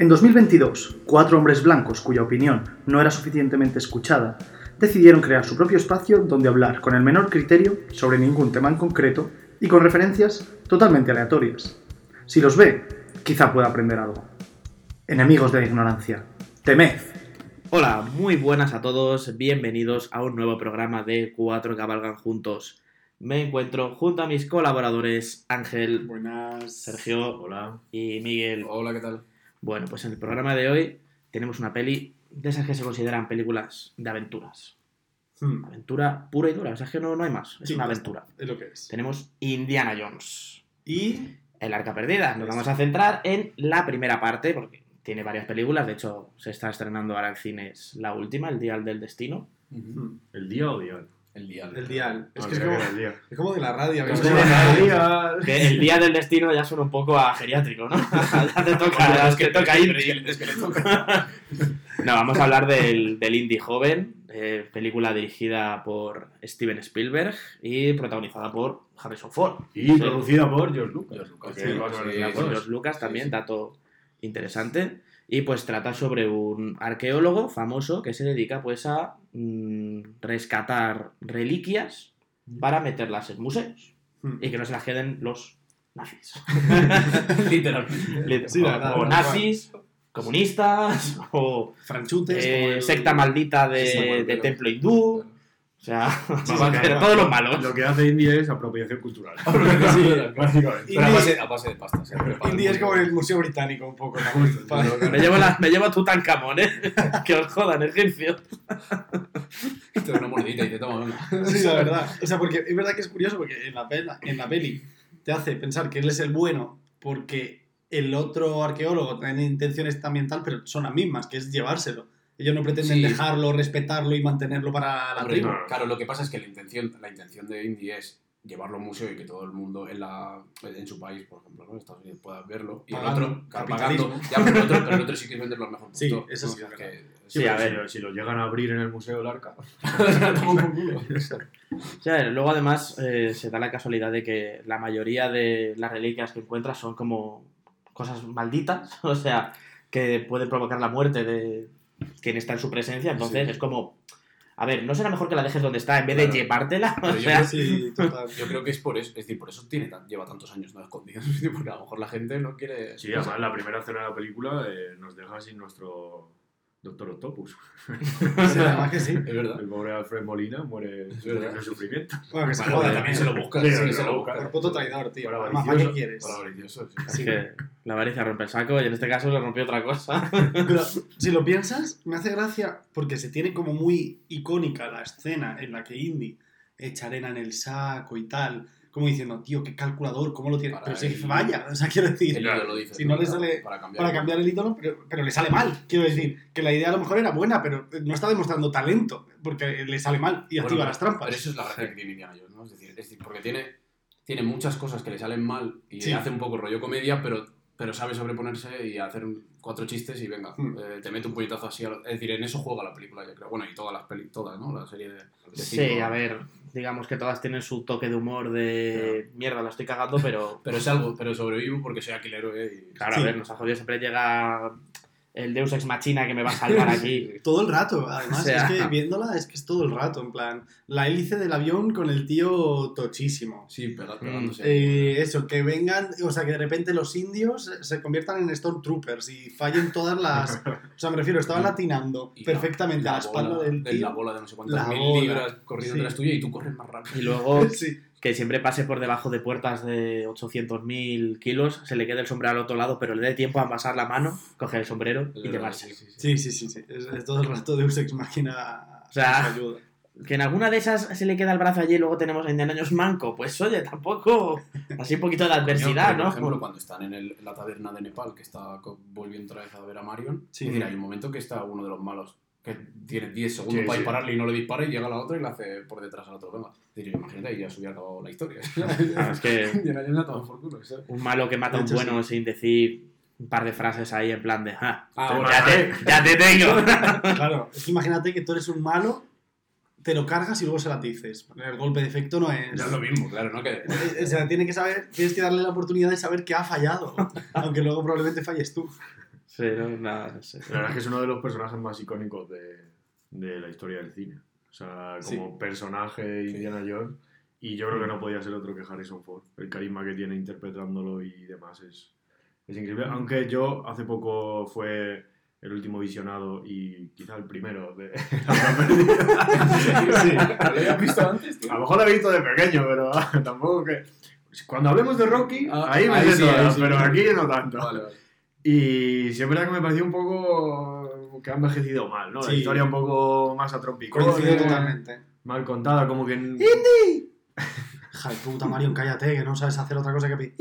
En 2022, cuatro hombres blancos cuya opinión no era suficientemente escuchada decidieron crear su propio espacio donde hablar con el menor criterio sobre ningún tema en concreto y con referencias totalmente aleatorias. Si los ve, quizá pueda aprender algo. Enemigos de la ignorancia, temed. Hola, muy buenas a todos, bienvenidos a un nuevo programa de Cuatro Cabalgan Juntos. Me encuentro junto a mis colaboradores Ángel, Buenas. Sergio Hola. y Miguel. Hola, ¿qué tal? Bueno, pues en el programa de hoy tenemos una peli de esas que se consideran películas de aventuras. Hmm, Aventura pura y dura, o sea, es que no, no hay más, es Sí, una aventura. Es lo que es. Tenemos Indiana Jones, Y. el arca perdida. Nos vamos a centrar en la primera parte, porque tiene varias películas, de hecho se está estrenando ahora en cines la última, El Dial del Destino. hmm, ¿El día o dial? El dial. El dial. Es que es como, era el día. es como de la radio. Es como el dial. Que el Día del Destino ya suena un poco a geriátrico, ¿no? ya te toca, es que toca indie. Es que le toca. No, vamos a hablar del, del indie joven, eh, película dirigida por Steven Spielberg y protagonizada por Harrison Ford. Y Sí. producida por George Lucas. George Lucas, sí, sí. George también, sí. dato interesante. Y pues trata sobre un arqueólogo famoso que se dedica pues a mm, rescatar reliquias para meterlas en museos Hmm. y que no se las queden los nazis. Literalmente. Sí, o, verdad, nazis, comunistas, o Franchutes. eh, como el- secta maldita de, de templo hindú. O sea, Sí, hacer claro. todos los malos. Lo que hace India es apropiación cultural. Sí, Básicamente. Pero a base, a base de pasta. Indie es como el el Museo Británico, un poco. Me llevo, la, me llevo Tutankamón, ¿eh? que os jodan, egipcio. Te una monedita y te toma venga. Sí, la verdad. O sea, porque es verdad que es curioso porque en la, pela- en la peli te hace pensar que él es el bueno porque el otro arqueólogo tiene intenciones también tal, pero son las mismas, que es llevárselo. Ellos no pretenden Sí. dejarlo, respetarlo y mantenerlo para la Hombre, tribu. Claro, lo que pasa es que la intención, la intención de Indie es llevarlo a un museo y que todo el mundo en, la, en su país, por ejemplo, ¿no? en Estados Unidos, pueda verlo. Y Pagando, el otro, claro, capitalismo. pagando. Ya, pero el otro, pero el otro sí que es venderlo al mejor Sí, postor, eso ¿no? sí es Que- Sí, Sí, a ver. ver. Si lo llegan a abrir en el Museo del Arca. O sea, luego además eh, se da la casualidad de que la mayoría de las reliquias que encuentras son como cosas malditas, o sea, que pueden provocar la muerte de quien está en su presencia, entonces Sí. es como, a ver, ¿no será mejor que la dejes donde está en vez de llevártela? O yo sea, creo- Sí, total. Yo creo que es por eso, es decir, por eso tiene tan- lleva tantos años no escondido, porque a lo mejor la gente no quiere... Sí, además la primera escena de la película eh, nos deja sin nuestro Doctor Octopus. Sí, además que sí. Es verdad. El pobre Alfred Molina muere de sufrimiento. Bueno, que se Bueno, joda también. se lo busca, Sí, sí, se lo busca. Por puto traidor, tío. Para Además, ¿para qué quieres? Para avaricioso, sí. es que la avaricia rompe el saco y en este caso le rompió otra cosa. Pero si lo piensas, me hace gracia porque se tiene como muy icónica la escena en la que Indy echa arena en el saco y tal, como diciendo, tío, qué calculador, ¿cómo lo tiene? Para Pero si el- vaya, o sea, quiero decir, El ídolo dice, si no le para- sale para cambiar, para cambiar el ídolo, pero, pero le sale mal. Quiero decir, que la idea a lo mejor era buena, pero no está demostrando talento, porque le sale mal y Bueno, activa las trampas. Pero eso es la gracia que tiene Indiana Jones, ¿no? Es decir, es decir, porque tiene, tiene muchas cosas que le salen mal y Sí. hace un poco rollo comedia, pero, pero sabe sobreponerse y hacer cuatro chistes y venga, Hmm. eh, te mete un puñetazo así. a lo- Es decir, en eso juega la película, yo creo. Bueno, y todas las peli, todas, ¿no? La serie de. de Sí, cinco. a ver, digamos que todas tienen su toque de humor de mierda, la estoy cagando, pero Pero es algo, pero sobrevivo porque soy aquilero, ¿eh? Y... claro, Sí. a ver, nos ha jodido, siempre llega el Deus Ex Machina que me va a salvar aquí. Todo el rato, además, O sea- es que viéndola es que es todo el rato, en plan, la hélice del avión con el tío tochísimo. Sí, pega- pegándose. Eh, eso, que vengan, o sea, que de repente los indios se conviertan en Stormtroopers y fallen todas las. O sea, me refiero, estaban latinando Y la- perfectamente a la espalda bola, del de tío. La bola de no sé cuántas La mil libras corriendo Sí. detrás tuya y tú corres más rápido. Y luego Sí, que siempre pase por debajo de puertas de 800.000 kilos, se le quede el sombrero al otro lado, pero le dé tiempo a pasar la mano, coger el sombrero y llevarse. sí, sí, sí. sí. Es, es todo el rato de Ex Máquina. O sea, ayuda. Que en alguna de esas se le queda el brazo allí y luego tenemos a Indiana Jones manco. Pues oye, tampoco. Así un poquito de adversidad, ¿no? Por ejemplo, cuando están en, el- en la taberna de Nepal, que está volviendo otra vez a ver a Marion, Sí. es decir, hay un momento que está uno de los malos que tiene 10 segundos Sí, para sí. dispararle y no le dispara y llega la otra y le hace por detrás al otro. Decir, imagínate, ahí ya se hubiera acabado la historia. Claro, es que un malo que mata a un hecho, bueno sin decir un par de frases ahí en plan de. "Ah, Ah, bueno, ya, te, ya te tengo. Claro, es que imagínate que tú eres un malo, te lo cargas y luego se la dices. El golpe de efecto no es. ya es lo mismo, claro, ¿no? Que, Eh, O sea, tiene que saber, tienes que darle la oportunidad de saber que ha fallado, aunque luego probablemente falles tú. Sí, no, nada, no sé. La verdad es que es uno de los personajes más icónicos de, de la historia del cine. O sea, como personaje Indiana Jones. Y yo creo que no podía ser otro que Harrison Ford. El carisma que tiene interpretándolo y demás es, es increíble. Aunque yo hace poco fue el último visionado y quizá el primero de Sí. ¿Lo habías visto antes, tío? A lo mejor lo he visto de pequeño, pero tampoco que... Cuando hablemos de Rocky, Ah, ahí me ahí sí, ahí sí. pero aquí no tanto. Vale, vale. Y sí es verdad que me pareció un poco que ha envejecido mal, ¿no? La Sí. historia un poco más Coincido totalmente. mal contada, como que... en- Hija de puta, Marion, cállate, que no sabes hacer otra cosa que pedir.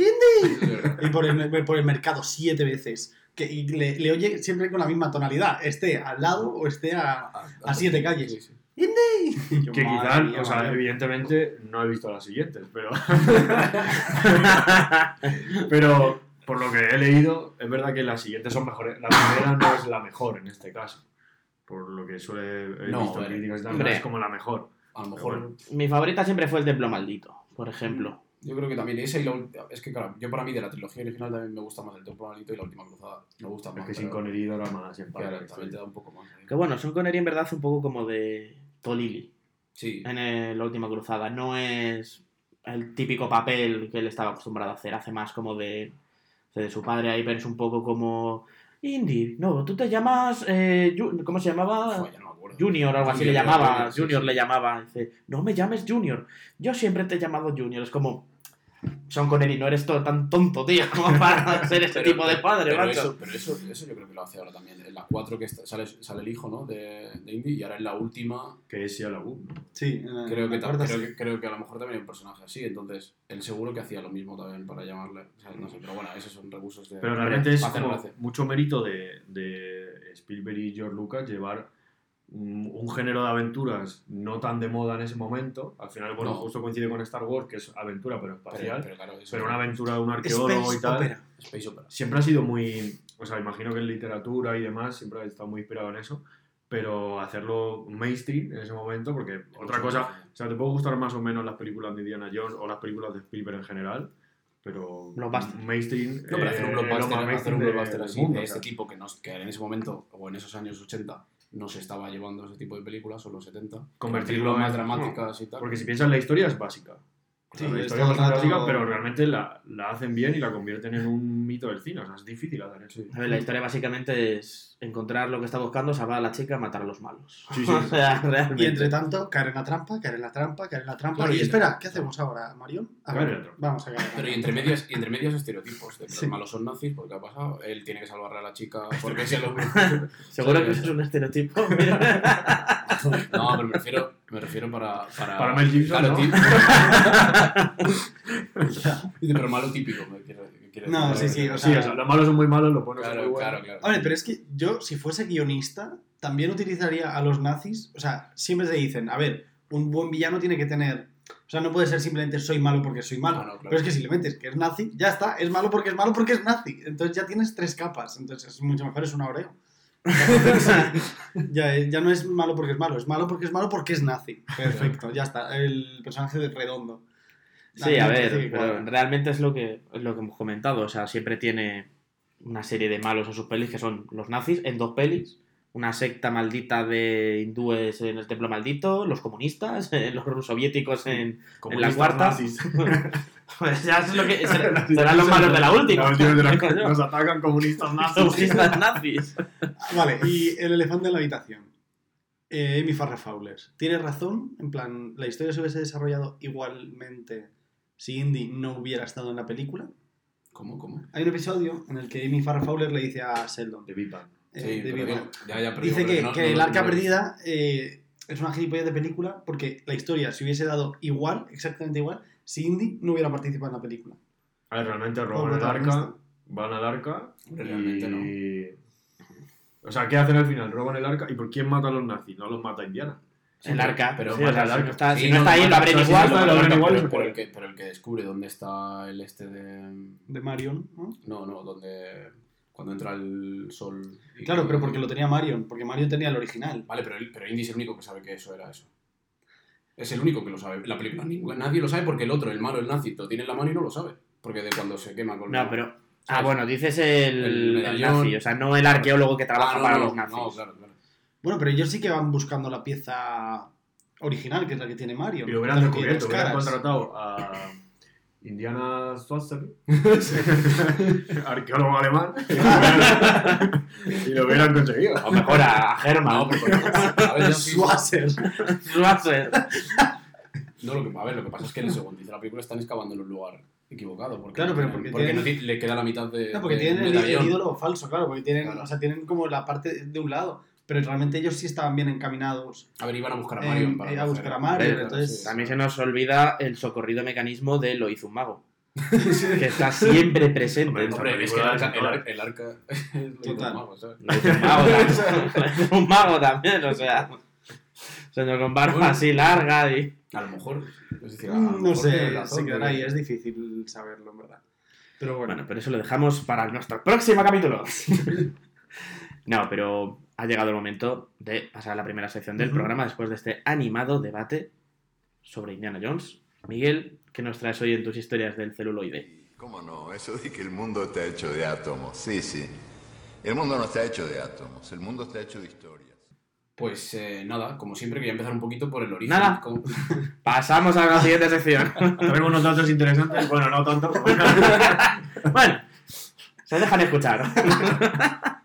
Verdad. Y por el, por el mercado siete veces. Que, y le, le oye siempre con la misma tonalidad, esté al lado o esté a, a siete calles. Sí, sí. Y yo, Que madre quizás, mía, o sea, Marion. evidentemente no he visto las siguientes, pero... pero por lo que he leído, es verdad que las siguientes son mejores. La primera no es la mejor en este caso. Por lo que suele he No, visto críticas no es como la mejor. A lo mejor. bueno. Mi favorita siempre fue el Templo Maldito, por ejemplo. Yo creo que también esa y la última. Es que, claro, yo para mí de la trilogía original también me gusta más el Templo Maldito y la última cruzada. Me gusta Es más. que sin Connery era más en Claro, padre. también te da un poco más. ahí. Que bueno, Sean Connery en verdad un poco como de Tolili Sí. en el- la última cruzada. No es el típico papel que él estaba acostumbrado a hacer. Hace más como de, de su padre ahí, es un poco como... Indy, no, tú te llamas... eh, ¿Cómo se llamaba? No. Junior o algo así le llamaba. Junior, le llamaba. Dice, no me llames Junior. Yo siempre te he llamado Junior. Es como... Sean Connery, no eres to- tan tonto, tío, como para ser ese Pero- tipo de padre, pero macho. eso, pero eso, eso yo creo que lo hace ahora también. En la 4 que está- sale, sale el hijo, ¿no? De, de Indy y ahora en la última Que es Shia LaBeouf, ¿no? Sí, en la- creo en que, la creo, sí. que, creo que a lo mejor también hay un personaje así. Entonces, él seguro que hacía lo mismo también para llamarle. O sea, no sé, pero bueno, esos son recursos de. Pero realmente es como mucho mérito de, de Spielberg y George Lucas llevar un, género de aventuras no tan de moda en ese momento. Al final, bueno, No. justo coincide con Star Wars, que es aventura pero Pero, espacial. Pero, pero claro, eso una aventura de un arqueólogo Space y tal. Opera. Space Opera. Siempre ha sido muy. O sea, imagino que en literatura y demás siempre ha estado muy inspirado en eso. Pero hacerlo mainstream en ese momento, porque otra cosa. O sea, te puede gustar más o menos las películas de Indiana Jones o las películas de Spielberg en general. Pero Blockbuster. mainstream. No, pero hacer un eh, lo blockbuster, más hacer un de- blockbuster del así, mundo, de o este sea. tipo que, nos, que en ese momento, o en esos años 80, no se estaba llevando ese tipo de películas, o los 70. Convertirlo más en- dramáticas y tal. Porque si piensas, la historia es básica. Sí, la historia es rato- básica, pero realmente la, la hacen bien y la convierten en un mito del cine. O sea, es difícil hacer eso. A ver, la historia básicamente es encontrar lo que está buscando, salvar a la chica, matar a los malos. Sí, sí. o sea, realmente. Y entre tanto, caer en la trampa, caer en la trampa, caer en la trampa. Claro, y y- espera, ¿qué hacemos ahora, Marion? A ver, vamos a caer en la Pero y trampa. entre medias, y entre medias estereotipos, de que Sí. los malos son nazis, porque ha pasado, él tiene que salvarle a la chica porque se lo... Seguro que eso es un estereotipo. Mira. No, pero me refiero, me refiero para... Para, Para Mel Gibson, claro, ¿no? típico. Pero malo típico, me quiere, me quiere No, decir. sí, sí, o Sí, sea- o sea, los malos son muy malos, los buenos son muy Claro, buenos. claro, claro. Vale, pero es que yo, si fuese guionista, también utilizaría a los nazis. O sea, siempre se dicen, a ver, un buen villano tiene que tener. O sea, no puede ser simplemente soy malo porque soy malo. No, no, claro. Pero es que si le metes que es nazi, ya está. Es malo porque es malo porque es nazi. Entonces ya tienes tres capas. Entonces es mucho mejor, es un Oreo. ya, ya no es malo porque es malo, es malo porque es malo porque es nazi. Perfecto, ya está. El personaje de redondo. Sí, a ver, pero realmente es lo que, es lo que hemos comentado. O sea, siempre tiene una serie de malos en sus pelis que son los nazis en dos pelis. Una secta maldita de hindúes en el templo maldito, los comunistas, eh, los soviéticos en, en la Comunistas cuarta. nazis. Pues ya es lo que ser- serán los malos de la última. La última de la- ¿Qué coño? Nos atacan comunistas nazis. Comunistas nazis. Vale, y el elefante en la habitación. Eh, Amy Farrah Fowler. Tiene razón, en plan, la historia se hubiese desarrollado igualmente si Indy no hubiera estado en la película. ¿Cómo, cómo? Hay un episodio en el que Amy Farrah Fowler le dice a Sheldon, De Big Bang. eh, Sí, de pero Big digo, Bang, ya, ya, pero dice que, no- que no- el no- arca no- perdida eh, es una gilipollez de película porque la historia se hubiese dado igual, exactamente igual, si Indy no hubiera participado en la película. A ver, realmente roban el arca, van al arca realmente y... O sea, ¿qué hacen al final? Roban el arca. ¿Y por quién mata a los nazis? No los mata Indiana. El arca, pero sí, si no arca. está, Sí, si no está ahí, lo abren igual. lo abren igual pero, pero el que, pero el que descubre dónde está el este de... De Marion, ¿no? No, no, donde... Cuando entra el sol... y- Claro, pero porque lo tenía Marion, porque Marion tenía el original. Vale, pero, pero Indy es el único que sabe que eso era eso. Es el único que lo sabe. La película nadie lo sabe porque el otro, el malo, el nazi, lo tiene en la mano y no lo sabe. Porque de cuando se quema con No, pero Ah, ¿sabes? bueno, dices el, El el nazi, o sea, no el arqueólogo que trabaja Ah, no, para no, los nazis. No, claro, claro. Bueno, pero ellos sí que van buscando la pieza original, que es la que tiene Mario. Y lo hubieran descubierto, hubieran contratado a Indiana Schwarzenegger, arqueólogo alemán, y lo hubieran conseguido. O mejor a, a Herman. No, Swasser. Schwarzer. No, lo que, a ver, lo que pasa es que en el segundo dice la película están excavando en un lugar equivocado. Porque Claro, pero porque tienen- tienen- no ti- le queda la mitad de. No, porque de tienen el ídolo falso, claro, porque tienen, Claro. o sea, tienen como la parte de un lado, pero realmente ellos sí estaban bien encaminados A ver, iban a buscar a en- Mario. eh, para a buscar a Mario, entonces- sí. También se nos olvida el socorrido mecanismo de lo hizo un mago. que está siempre presente. Hombre, Hombre, es que el arca, el, ar- el arca es lo hizo Total. un mago, ¿sabes? Lo hizo un mago también. Lo hizo un mago también, o sea. Señor con barba Bueno. así larga y. A lo mejor. Es decir, a lo No sé, razón, se quedará ahí, es difícil saberlo, en verdad. Pero bueno, Bueno, pero eso lo dejamos para nuestro próximo capítulo. no, pero ha llegado el momento de pasar a la primera sección del Ujú. programa después de este animado debate sobre Indiana Jones. Miguel, ¿qué nos traes hoy en tus historias del celuloide? ¿Cómo no? Eso de que el mundo está hecho de átomos. Sí, sí. El mundo no está hecho de átomos, el mundo está hecho de historias. Pues eh, nada, como siempre, quería empezar un poquito por el origen. Nada. Como- Pasamos a la siguiente sección. Traigo unos datos interesantes, bueno, no tanto. bueno, se dejan escuchar.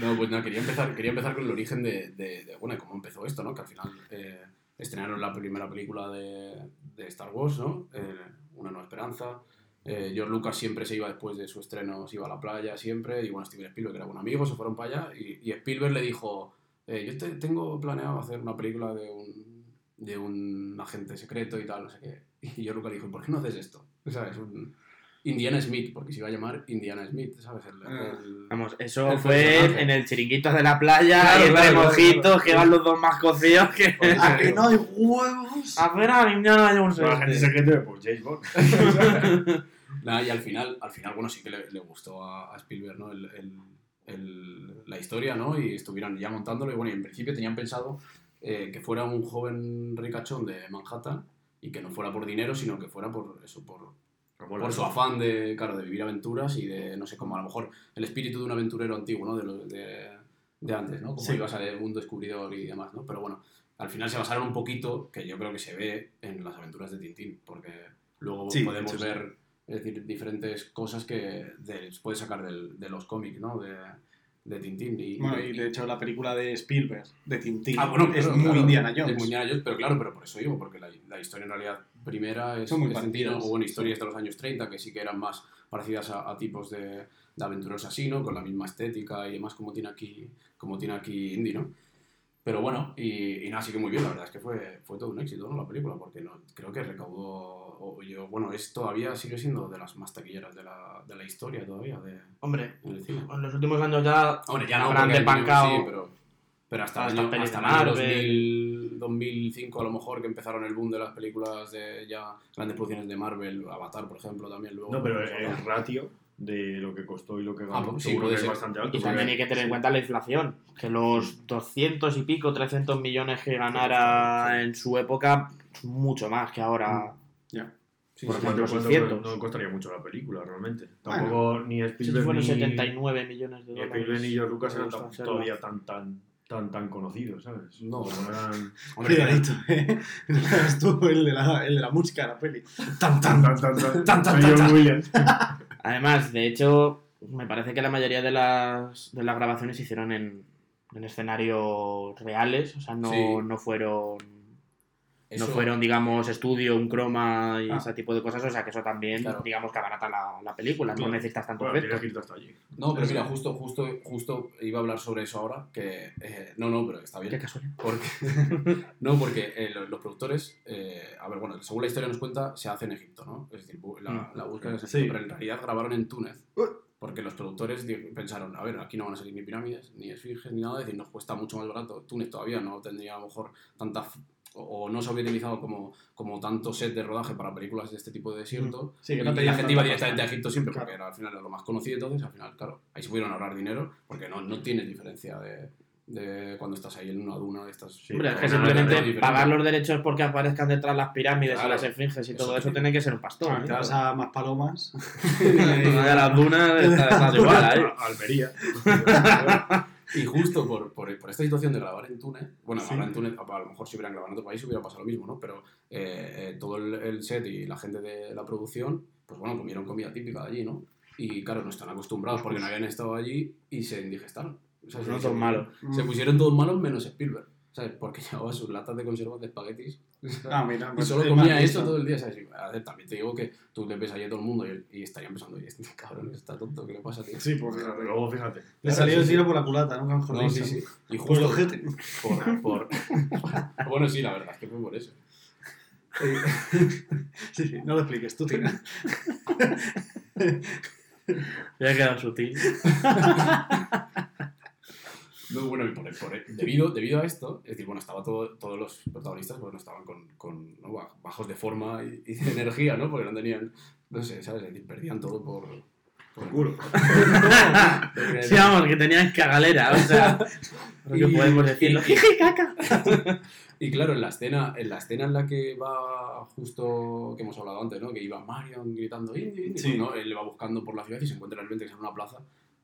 No, pues nada, quería empezar, quería empezar con el origen de, de, de, bueno, cómo empezó esto, ¿no? Que al final eh, estrenaron la primera película de, de Star Wars, ¿no? Eh, Una nueva esperanza. Eh, George Lucas siempre se iba después de su estreno, se iba a la playa siempre, y bueno, Steven Spielberg era buen amigo, se fueron para allá, y, y Spielberg le dijo, eh, yo te- tengo planeado hacer una película de un, de un agente secreto y tal, no sé qué. Y George Lucas le dijo, ¿por qué no haces esto? ¿Sabes? Un Indiana Smith, porque se iba a llamar Indiana Smith, ¿sabes? El- Ah. el- Vamos, eso El fue personaje. en el chiringuito de la playa, Claro, y entre claro, mojitos, claro. que van los dos más cocidos que... ¿a que no hay huevos? A ver a Indiana Jones. La gente secreto de pues, James Bond. Nada, y al final, al final, bueno, sí que le, le gustó a, a Spielberg, ¿no? El, el- el- la historia, ¿no? Y estuvieron ya montándolo. Y bueno, y en principio tenían pensado eh, que fuera un joven ricachón de Manhattan y que no fuera por dinero, sino que fuera por eso, por, por su afán de, claro, de vivir aventuras y de, no sé, como a lo mejor el espíritu de un aventurero antiguo, ¿no? De, lo- de, de antes, ¿no? Como Sí. ibas a ser un descubridor y demás, ¿no? Pero bueno, al final se basaron un poquito, que yo creo que se ve en las aventuras de Tintín, porque luego Sí, podemos ver, es decir, diferentes cosas que de- se puede sacar del- de los cómics, ¿no? De, de Tintín. Y, Bueno, y de hecho la película de Spielberg, de Tintín, Ah, bueno, es claro, muy claro, Indiana Es Jones. muy Indiana Jones, pero claro, pero por eso digo, porque la, la historia en realidad primera es, muy es parecidas. hubo historias de los años 30 que sí que eran más parecidas a, a tipos de, de, aventureros así, ¿no? Con la misma estética y demás como tiene aquí, como tiene aquí Indy, ¿no? Pero bueno, y, y nada, sí que muy bien, la verdad es que fue, fue todo un éxito, ¿no? La película, porque no, creo que recaudó, o yo, bueno, es todavía, sigue siendo de las más taquilleras de la, de la historia todavía. De, Hombre, en, cine. en los últimos años ya, Hombre, ya no, habrán desbancado. Sí, pero, pero hasta, hasta, el año, hasta 2000, 2005 a lo mejor que empezaron el boom de las películas de ya grandes producciones de Marvel, Avatar por ejemplo también luego. No, pero pues, el, ratio de lo que costó y lo que ah, ganó ah, seguro que es bastante alto. Y también hay que tener en cuenta la inflación, que los 200 y pico, 300 millones que ganara en su época, mucho más que ahora. Mm. Ya. Yeah. Sí, por ejemplo, cuánto, no costaría mucho la película, realmente. Tampoco bueno, ni Spielberg si fueron ni... 79 millones de dólares. Spielberg ni George Lucas eran todavía tan, tan tan, tan conocidos, ¿sabes? No. Como eran... Hombre, Cuidadito, ¿eh? Estuvo el de, la, el de la música de la peli. Tan, tan, tan, tan, tan, Tan, tan. Además, de hecho, me parece que la mayoría de las, de las grabaciones se hicieron en, en escenarios reales, o sea, no, Sí. no fueron. Eso- No fueron, digamos, estudio, un croma y Ah. ese tipo de cosas, o sea que eso también, Claro. digamos, que abarata la, la película, Claro. no necesitas tanto Bueno, efecto. tienes que irte hasta allí. No, pero mira, justo, justo, justo iba a hablar sobre eso ahora, que... eh, no, no, pero está bien. Qué casualidad. Porque, no, porque eh, lo- los, productores, eh, a ver, bueno, según la historia nos cuenta, se hace en Egipto, ¿no? Es decir, la, Mm. la búsqueda es en Sí. Egipto, pero en realidad grabaron en Túnez. Porque los productores pensaron, a ver, aquí no van a salir ni pirámides, ni esfinges, ni nada, es decir, nos cuesta mucho más barato. Túnez todavía no tendría a lo mejor tanta... O no se había utilizado como, como tanto set de rodaje para películas de este tipo de desierto. Sí, que y, no y la gente iba directamente a. Egipto siempre, Claro. porque era, al final era lo más conocido. Entonces, al final, claro, ahí se pudieron ahorrar dinero, porque no, no tienes diferencia de, De cuando estás ahí en una duna de estas. Sí, Hombre, es que simplemente pagar los derechos porque aparezcan detrás las pirámides Claro. y las esfinges y Eso todo eso tiene- que ser un pastón. Te ¿eh? vas a más palomas. Una de las dunas está, está igual ahí. Almería. Y justo por, por, por esta situación de grabar en Túnez, bueno, Sí. grabar en Túnez, a lo mejor si hubieran grabado en otro país hubiera pasado lo mismo, ¿no? Pero eh, eh, todo el, el set y la gente de la producción, pues bueno, comieron comida típica de allí, ¿no? Y claro, no están acostumbrados porque no habían estado allí y se indigestaron. O sea, se- No se- todos malos. Se pusieron todos malos menos Spielberg, ¿sabes? Porque llevaba sus latas de conservas de espaguetis. Ah, mira, Y pues solo comía eso todo el día, ¿sabes? Y, a ver, también te digo que tú le ves allí a todo el mundo y, y estarían pensando, y este cabrón está tonto, ¿qué le pasa, tío? Sí, pues Pero luego fíjate. Le salió el tiro por la culata, nunca mejor No, sí, sí. Y Por el justo ojete. por, por... bueno, sí, la verdad es que fue por eso. Sí, sí, no lo expliques, tú tira. Ya ha quedado sutil. No, bueno, y por, por- debido, debido a esto, es decir, bueno, estaba todo, todos los protagonistas, bueno, estaban con, con ¿no? Baj- bajos de forma y, y de energía, ¿no? Porque no tenían, no sé, ¿sabes? Es decir, perdían todo por... Por culo. Sí, vamos, que tenían cagalera, o sea, lo que Y- podemos decirlo. y- caca. Y claro, en la escena, en la escena en la que va justo que hemos hablado antes, ¿no? Que iba Marion gritando Indy, Indy, Sí. ¿no? Él va buscando por la ciudad y se encuentra realmente que es en una plaza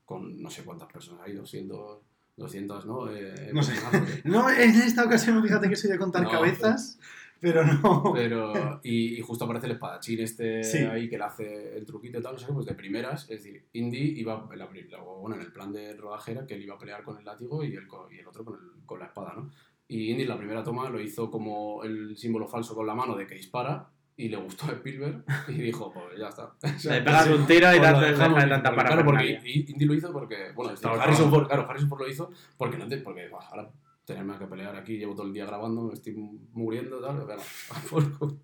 con no sé cuántas personas hay, 200, 200, ¿no? Eh, No sé. No, en esta ocasión, fíjate que soy de contar No, cabezas, pero no. Pero, y, y justo aparece el espadachín este Sí. ahí que le hace el truquito y tal, no sé pues de primeras, es decir, Indy iba, en la bueno, en el plan de rodaje era que él iba a pelear con el látigo y el, y el otro con, el- con la espada, ¿no? Y Indy en la primera toma lo hizo como el símbolo falso con la mano de que dispara y le gustó a Spielberg y dijo, pues ya está. Le pegas un tiro y te lo hace dejamos, deja de tanta porque- Claro, porque. Indy lo hizo porque, bueno, es Harrison. Ford, claro, Harrison Ford lo hizo porque no te, porque ahora tenerme que pelear aquí, llevo todo el día grabando, me estoy muriendo, tal.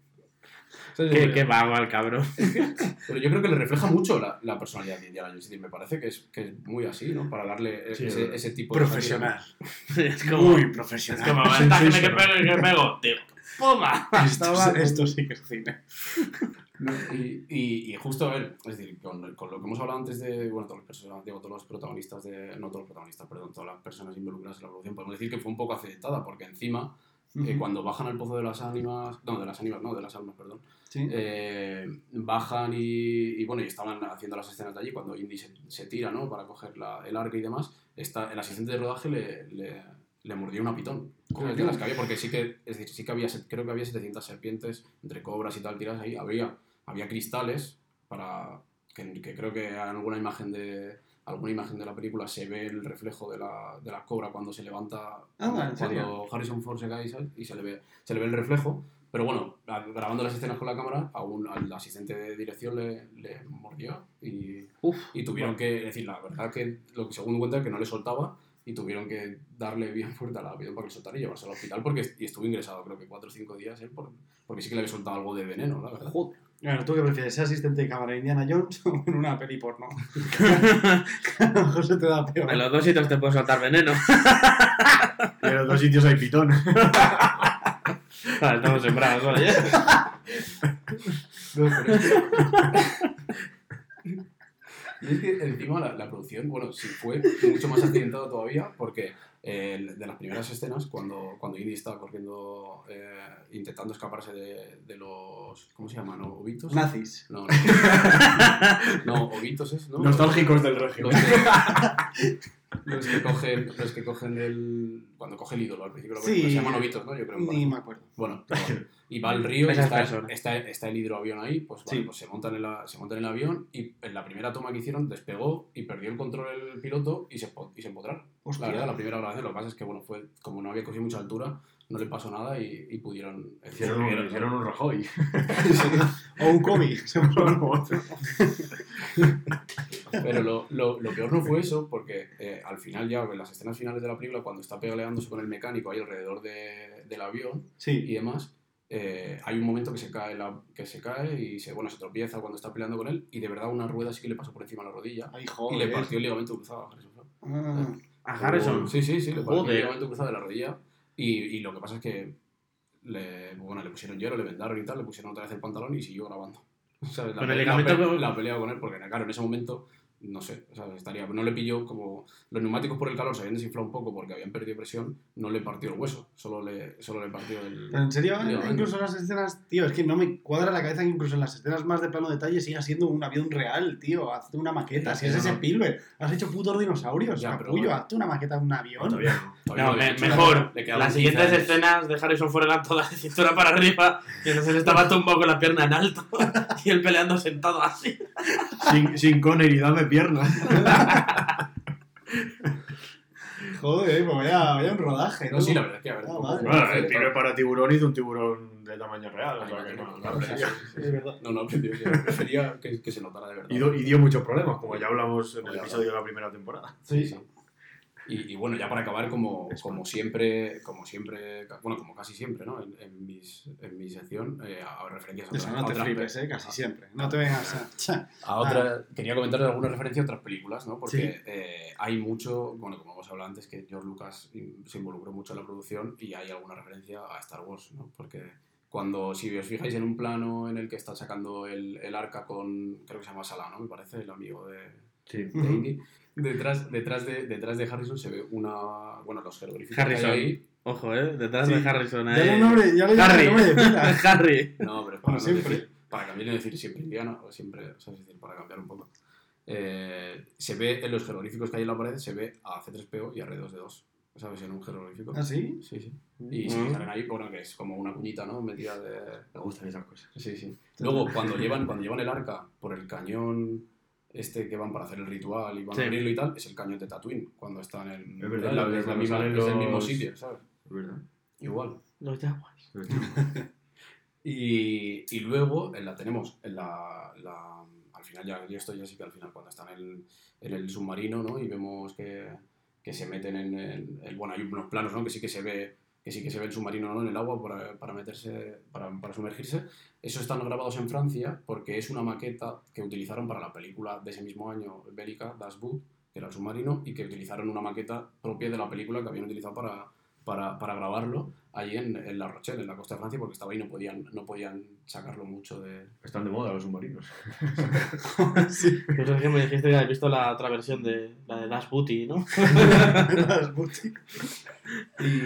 Qué, qué vago el cabrón. Pero yo creo que le refleja mucho la, la personalidad de Indiana Jones. Es decir, me parece que es, que es muy así, ¿no? Para darle Sí, es ese, tipo de... Profesional. Es como, Muy es profesional. como, ventaja que pego, que pego, tío. ¡Puma! Esto, esto sí que es cine. ¿no? Y, y, y justo a ver, es decir, con, con lo que hemos hablado antes de, bueno, todos los, personas, digo, todos los protagonistas de, no todos los protagonistas, perdón, todas las personas involucradas en la producción, podemos decir que fue un poco aceitada, porque encima, eh, cuando bajan al pozo de las ánimas, no, de las ánimas, no, de las almas, perdón, Sí. eh, bajan y, y, bueno, y estaban haciendo las escenas de allí, cuando Indy se, se tira, ¿no? Para coger la, el arca y demás, está, el asistente de rodaje le, le, le mordió una pitón. ¿Sabes? De las que había, porque sí que, es decir, sí que había, creo que había 700 serpientes entre cobras y tal tiradas ahí, había, había cristales para, que, que creo que en alguna imagen de alguna imagen de la película se ve el reflejo de la, de la cobra cuando se levanta Ah, cuando Harrison Ford se cae y se le ve se le ve el reflejo pero bueno, grabando las escenas con la cámara, a un, al asistente de dirección le, le mordió y, Uf, y tuvieron que, es decir, la verdad que lo que según cuenta es que no le soltaba y tuvieron que darle bien fuerte a la avión para que soltara y llevarse al hospital porque y estuvo ingresado creo que 4 o 5 días él por- porque sí que le había soltado algo de veneno, la verdad. joder. Bueno, ¿tú qué prefieres? ¿Ser asistente de cámara de Indiana Jones o en una peli porno? a lo mejor se te da peor. En los dos sitios te puedes soltar veneno. En los dos sitios hay pitón. Vale, estamos sembrados, oye. No, pero. Y es que encima la, la producción, bueno, sí fue mucho más accidentado todavía porque eh, de las primeras escenas, cuando, cuando Indy estaba corriendo, eh, intentando escaparse de, de los, ¿cómo se llaman? ¿No? ¿Ovitos? Nazis. No, no. no, ovitos es, ¿no? Nostálgicos del Los régimen. Los que cogen, los que cogen el, cuando coge el ídolo al principio, lo Sí. se llaman ovitos, ¿no? Yo creo. Ni me acuerdo. Bueno, y va al río y está, está, está el hidroavión ahí, pues, vale, Sí. pues se, montan en la, se montan en el avión y en la primera toma que hicieron despegó y perdió el control el piloto y se, y se empotraron. Hostia. La verdad, la primera grabación, lo que pasa es que bueno, fue como no había cogido mucha altura, no le pasó nada y, y pudieron... Hicieron un, hicieron un Rajoy. O un cómic. Pero lo, lo, lo peor no fue eso, porque eh, al final ya, en las escenas finales de la película, cuando está peleándose con el mecánico ahí alrededor de- del avión, y Sí. demás, eh, hay un momento que se cae la, que se cae y se, bueno, se tropieza cuando está peleando con él y de verdad una rueda sí que le pasó por encima de la rodilla Ay, y joder. le partió el ligamento cruzado a Harrison. Ah, A Harrison. Sí, sí, sí, le partió Joder. el ligamento cruzado de la rodilla y, y lo que pasa es que le, bueno, le pusieron hierro, le vendaron y tal, le pusieron otra vez el pantalón y siguió grabando. ¿Sabes? La, pelea- la pe- la pelea con él porque claro, en ese momento no sé, ¿sabes? Estaría, no le pilló como los neumáticos por el calor se habían desinflado un poco porque habían perdido presión, no le partió el hueso, solo le, solo le partió el... Pero en serio, ligamento. incluso en las escenas, tío, es que no me cuadra la cabeza que incluso en las escenas más de plano detalle siga siendo un avión real, tío. Hazte una maqueta. Si es ese Spielberg, has hecho putos dinosaurios, Ya, pero capullo, bueno. hazte una maqueta de un avión. Todavía no. Todavía No, no le me- hecho mejor. le Las 15 siguientes años. escenas de Harrison fueran todas de cintura para arriba, y entonces estaba tumbado con la pierna en alto y él peleando sentado así. Sin, sin Connery, dame pierna. Joder, pues vaya, vaya un rodaje, ¿no? No, sí, la verdad es que a ver. Ah. Bueno, el para tiburón hizo un tiburón de tamaño real. o sea que no, no, sí, sí, sí. Prefería que, que se notara de verdad. Y, do- y dio muchos problemas, como ya hablamos en el episodio de la primera temporada. Sí, sí. Y, y bueno, ya para acabar, como, como siempre, como siempre, bueno, como casi siempre, ¿no? En, en mis, en mi sección, eh, a referencias a Eso, otras- no te a otras flipes, pe- eh, casi siempre. No te vengas a... A otra, quería comentar alguna referencia a otras películas, ¿no? Porque eh, hay mucho, bueno, como hemos hablado antes, que George Lucas se involucró mucho en la producción y hay alguna referencia a Star Wars, ¿no? Porque cuando, si os fijáis en un plano en el que está sacando el, el arca con, creo que se llama Salah, ¿no? Me parece, el amigo de, Sí. de Indy. Detrás, detrás, de, detrás de Harrison se ve una, bueno, los jeroglíficos que hay Harrison. ahí. Ojo, eh, detrás Sí. de Harrison. Ya eh. ya le Harry. Harry. No, pero es para, no siempre. decir, para cambiar y no decir siempre Indiana, o siempre, o sea, es decir, para cambiar un poco. Eh, se ve en los jeroglíficos que hay en la pared, se ve a C3PO y a R2D2, ¿sabes? En un jeroglífico. ¿Ah, sí? Sí, sí. Y se salen ahí, bueno, que es como una cuñita, ¿no? Metida de... Me gustan esas cosas. Sí, sí. Luego, cuando llevan, cuando llevan el arca por el cañón este que van para hacer el ritual y van Sí. a abrirlo y tal, es el cañón de Tatooine, cuando están en, Es verdad, en la- es la misma- es el mismo sitio, ¿sabes? Es verdad. Igual. Los Jaguars. Y, y luego en la tenemos en la, la- al final ya y esto ya sí que al final cuando están en el, en el submarino ¿no? y vemos que, que se meten en, en- bueno hay unos planos ¿no? que sí que se ve que sí que se ve el submarino ¿no? en el agua para, para meterse para, para sumergirse eso están grabados en Francia porque es una maqueta que utilizaron para la película de ese mismo año bélica Das Boot que era el submarino y que utilizaron una maqueta propia de la película que habían utilizado para para, para grabarlo allí en, en La Rochelle, en la costa de Francia, porque estaba ahí y no podían, no podían sacarlo mucho de... Están de moda los submarinos. sí. Pues es que me dijiste que habías visto la otra versión de la de Dash Booty, ¿no? Las boutiques. Y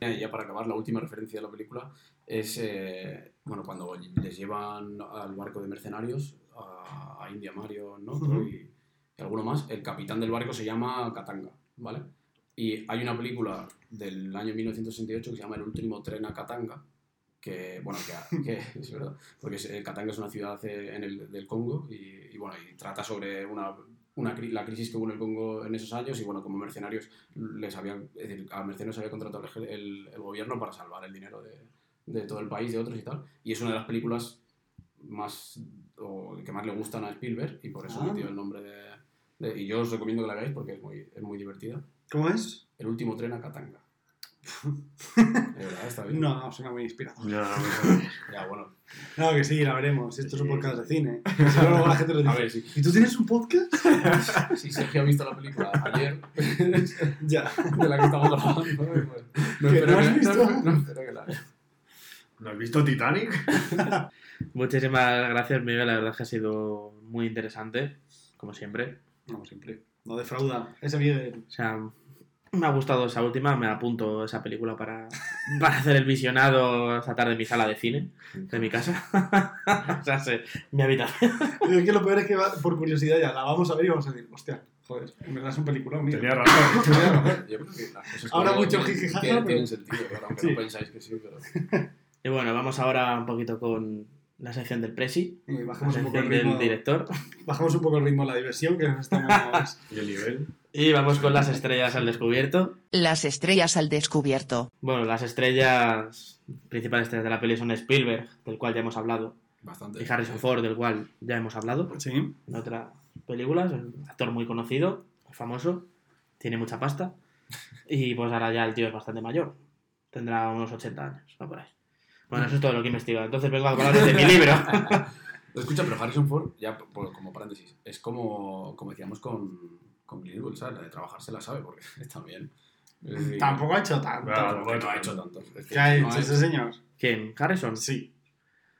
y ya para acabar, la última referencia de la película es, eh, bueno, cuando les llevan al barco de mercenarios, a, a India Mario, ¿no? Y alguno más, el capitán del barco se llama Katanga, ¿vale? Y hay una película del año 1968 que se llama El último tren a Katanga, que, bueno, que, que es verdad, porque eh, Katanga es una ciudad eh, en el, del Congo y, y, bueno, y trata sobre una, una, la crisis que hubo en el Congo en esos años y bueno, como mercenarios les habían, es decir, a mercenarios había contratado el, el- el gobierno para salvar el dinero de, de todo el país, de otros y tal, y es una de las películas más, o que más le gustan a Spielberg y por eso Ah. metió el nombre de, de- y yo os recomiendo que la veáis porque es muy, es muy divertida. ¿Cómo es? El último tren a Katanga. Verdad, está bien. No, no, suena muy inspirador. No, no, Ya, bueno. No, que sí, la veremos. Esto es un Sí. podcast de cine. Si no, luego la gente lo A ver, si, ¿Y tú tienes un podcast? si Sergio ha visto la película ayer, ya. de la que estamos hablando, pues, no ¿Que espero no has que, visto? no, no espero que la. ¿No has visto Titanic? Muchísimas gracias, Miguel. La verdad es que ha sido muy interesante, como siempre. No, siempre. No defrauda. Ese vídeo O sea, me ha gustado esa última. Me apunto esa película para, para hacer el visionado esta tarde en mi sala de cine, de mi casa. o sea, sí, mi habitación. Es que lo peor es que va- por curiosidad ya la vamos a ver y vamos a decir, hostia, joder, en verdad es un peliculón, mira. Tenía razón. Yo creo que las cosas que Ahora mucho jijijaja, tienen, pero- tienen sentido, claro, aunque Sí. no pensáis que sí, pero... Y bueno, vamos ahora un poquito con la sección del Presi, la bajamos un poco el sección del ritmo. director. Bajamos un poco el ritmo de la diversión, que nos estamos. ¿Y el nivel? Y vamos con las estrellas al descubierto. Las estrellas al descubierto. Bueno, las estrellas principales estrellas de la peli son Spielberg, del cual ya hemos hablado, Bastante. y Harrison Ford, del cual ya hemos hablado sí. en otras películas. Es un actor muy conocido, muy famoso, tiene mucha pasta. Y pues ahora ya el tío es bastante mayor. Tendrá unos 80 años, no por ahí. Bueno, eso es todo lo que he investigado. Entonces vengo a hablar de mi libro. Escucha, pero Harrison Ford, ya por- como paréntesis, es como, como decíamos con, con Clint Eastwood, ¿sabes? La de trabajar se la sabe, porque está bien. Es decir, Tampoco ha hecho tanto. Claro. porque no ha hecho tanto. Es decir, ¿Qué ha no hecho ese señor? ¿Quién? ¿Harrison? Sí.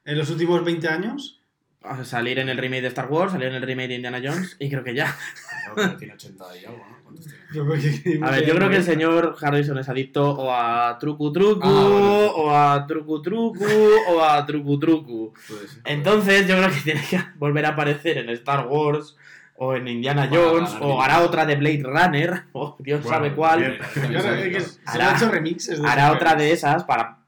En los últimos 20 años, a salir en el remake de Star Wars, salir en el remake de Indiana Jones y creo que ya. No, pero tiene 80 y algo, ¿no? ¿Cuántos tiene? Yo creo que- A ver, yo creo que el señor Harrison es adicto o a trucu trucu, Ah, bueno. o a trucu trucu, o a trucu trucu. Puede ser. Entonces yo creo que tiene que volver a aparecer en Star Wars, o en Indiana Jones, o hará otra de Blade Runner, o Dios Bueno, sabe cuál. bien. Se Hará- han hecho remixes. de Hará otra de esas para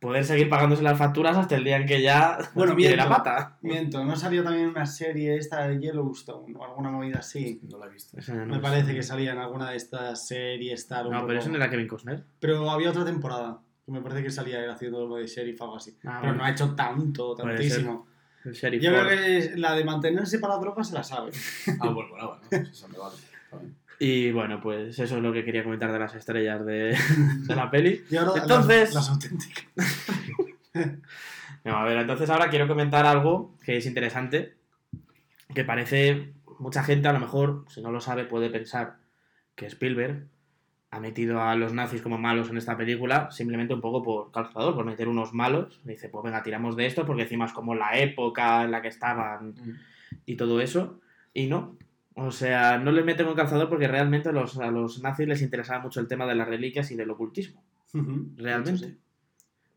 poder seguir pagándose las facturas hasta el día en que ya Bueno, tiene miento. la pata. Miento, ¿no salió también una serie esta de Yellowstone o alguna movida así? No la he visto. No Me parece que salía en alguna de estas series tal. No, pero eso no era Kevin Costner. Pero había otra temporada que me parece que salía él haciendo lo de sheriff o algo así. Ah, pero bueno. no ha hecho tanto, tantísimo. El sheriff Yo creo que la de mantenerse para drogas se la sabe. Ah, bueno, bueno, bueno. Eso me vale. Y bueno, pues eso es lo que quería comentar de las estrellas de, de la peli. Y ahora Entonces- las, las auténticas. No, a ver, entonces ahora quiero comentar algo que es interesante, que parece, mucha gente a lo mejor, si no lo sabe, puede pensar que Spielberg ha metido a los nazis como malos en esta película simplemente un poco por calzador, por meter unos malos. Dice, pues venga, tiramos de esto porque encima es como la época en la que estaban y todo eso. Y no. O sea, no le meten con calzador porque realmente los, a los nazis les interesaba mucho el tema de las reliquias y del ocultismo realmente.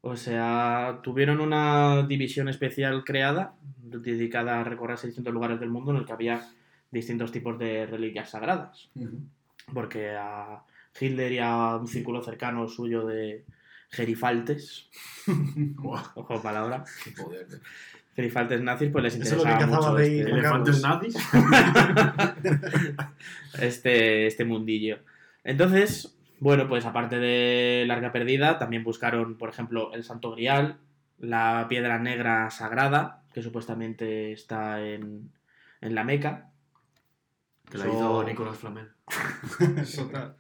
O sea, tuvieron una división especial creada, dedicada a recorrer 600 lugares del mundo en el que había distintos tipos de reliquias sagradas. Porque a Hitler y a un círculo cercano suyo de gerifaltes, ojo palabra, Qué poder. eh. Gerifaltes nazis, pues les Eso es lo que interesaba mucho este- ¿Elefantes nazis? este, este mundillo. Entonces, bueno, pues aparte de Larga Perdida, también buscaron, por ejemplo, el Santo Grial, la piedra negra sagrada, que supuestamente está en, en la Meca. Que la So- hizo Nicolás Flamel. Total.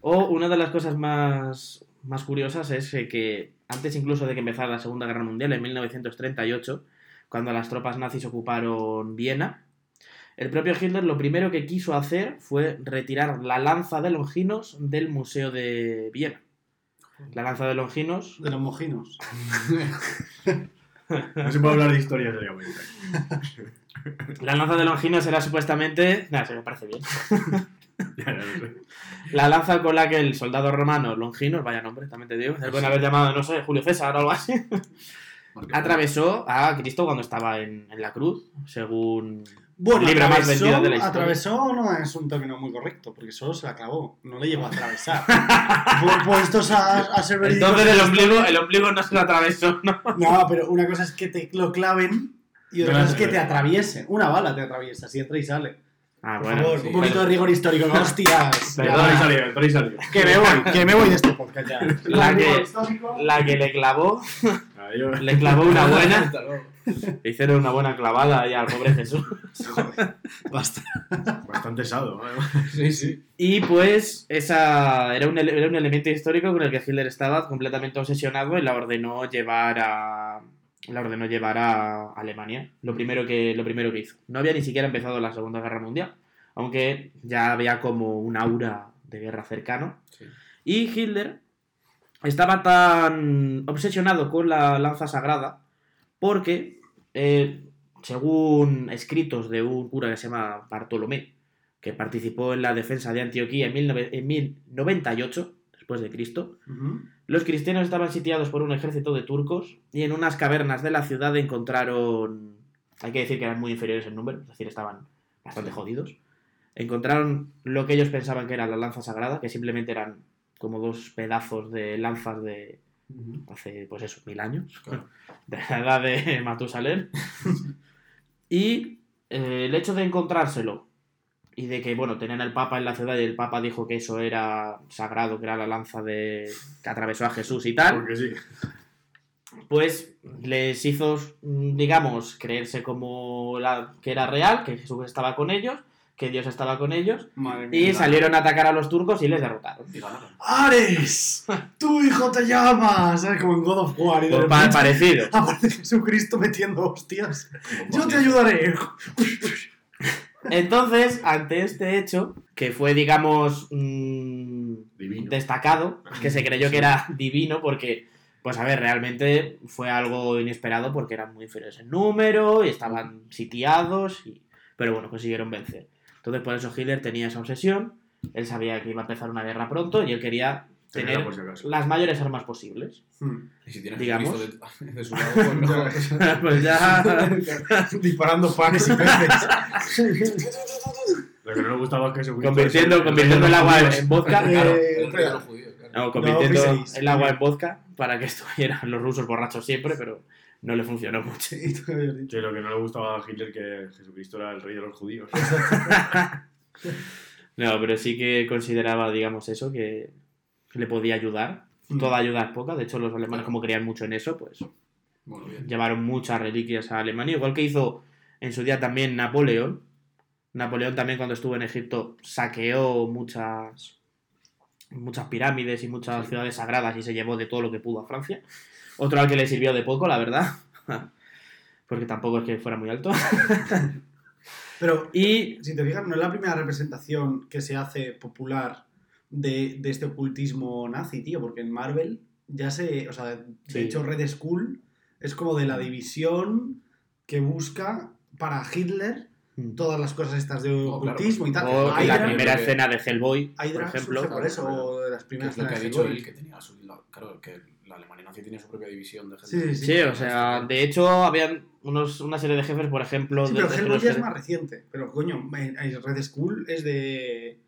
O una de las cosas más, más curiosas es que antes incluso de que empezara la Segunda Guerra Mundial, en 1938, cuando las tropas nazis ocuparon Viena, el propio Hitler lo primero que quiso hacer fue retirar la lanza de Longinos del Museo de Viena. La lanza de Longinos, De los mojinos. No se puede hablar de historia seriamente. la lanza de Longinos era supuestamente, nada, se me parece bien. La lanza con la que el soldado romano Longinos, vaya nombre, también te digo, se pueden haber llamado, no sé, Julio César o algo así. Porque- atravesó a Cristo cuando estaba en, en la cruz, según Bueno, el libro más vendido de la historia. atravesó no es un término muy correcto, porque solo se la clavó, no le llegó a atravesar. Pu- Puestos a, a ser verídicos Entonces el ombligo, el ombligo no se lo atravesó, ¿no? No, pero una cosa es que te lo claven y otra cosa es que te atraviesen. Una bala te atraviesa, si entra y sale. Ah, Por bueno. favor, sí, un poquito pero- de rigor histórico. ¡Hostias! Entró y salió, y salió. Que me voy, que me voy de este podcast ya. La que-. La que le clavó, yo- le clavó una buena, hicieron una buena clavada ahí al pobre Jesús. Basta. Bastante sado. ¿eh? Sí, sí. Y pues esa era un, era un elemento histórico con el que Hitler estaba completamente obsesionado y la ordenó llevar a la ordenó llevar a Alemania. Lo primero que lo primero que hizo. No había ni siquiera empezado la Segunda Guerra Mundial, aunque ya había como un aura de guerra cercano. Sí. Y Hitler estaba tan obsesionado con la lanza sagrada porque, eh, según escritos de un cura que se llama Bartolomé, que participó en la defensa de Antioquía en, 19- en 1098 después de Cristo, los cristianos estaban sitiados por un ejército de turcos y en unas cavernas de la ciudad encontraron, hay que decir que eran muy inferiores en número, es decir, estaban bastante jodidos, encontraron lo que ellos pensaban que era la lanza sagrada, que simplemente eran como dos pedazos de lanzas de hace, pues eso, mil años, Claro. de la edad de Matusalén. y eh, el hecho de encontrárselo y de que, bueno, tenían al Papa en la ciudad y el Papa dijo que eso era sagrado, que era la lanza de que atravesó a Jesús y tal, Porque sí. pues les hizo, digamos, creerse como la, que era real, que Jesús estaba con ellos, que Dios estaba con ellos, Madre y mía. salieron a atacar a los turcos y les derrotaron. Y ganaron. ¡Ares! ¡Tu hijo te llama! ¿Sabes? Como en God of War. Y de Pues repente parecido. aparece Jesucristo metiendo hostias. Yo te ayudaré. Entonces, ante este hecho, que fue, digamos, mm, Divino. destacado, que se creyó que era divino porque Pues a ver, realmente fue algo inesperado porque eran muy inferiores en número y estaban sitiados, y... pero bueno, consiguieron vencer. Entonces por eso Hitler tenía esa obsesión, él sabía que iba a empezar una guerra pronto y él quería tener si las mayores armas posibles. Hmm. Y si tienes Digamos. de, de su lado, pues mejor. pues ya... Disparando panes y peces. Lo que no le gustaba es que se convirtiendo, convirtiendo el agua en, en vodka. Claro, Eh. No, convirtiendo el agua en vodka para que estuvieran los rusos borrachos siempre, pero no le funcionó mucho. Y tú habías dicho. Que lo que no le gustaba a Hitler que Jesucristo era el rey de los judíos. No, pero sí que consideraba, digamos, eso, que, que le podía ayudar. Mm. Toda ayuda es poca, de hecho los alemanes como creían mucho en eso, pues Bueno, bien. llevaron muchas reliquias a Alemania, igual que hizo en su día también Napoleón. Napoleón también cuando estuvo en Egipto saqueó muchas muchas pirámides y muchas ciudades sagradas y se llevó de todo lo que pudo a Francia. Otro al que le sirvió de poco, la verdad. Porque tampoco es que fuera muy alto. Pero Y si te fijas, no es la primera representación que se hace popular de, de este ocultismo nazi, tío, porque en Marvel ya se. O sea, de Sí. hecho, Red Skull es como de la división que busca para Hitler todas las cosas estas de Oh, claro, ocultismo y tal. o Hydra, la primera que- escena de Hellboy, por Hydra ejemplo. surge por eso, o de las Que primeras es lo que ha dicho él, que tenía su, la- claro, que la Alemania nazi tenía su propia división de Sí, gente. sí, Sí, o sea, de hecho habían unos, una serie de jefes, por ejemplo... Sí, de- pero Hellboy ya es más reciente. Pero coño, Red Skull es de.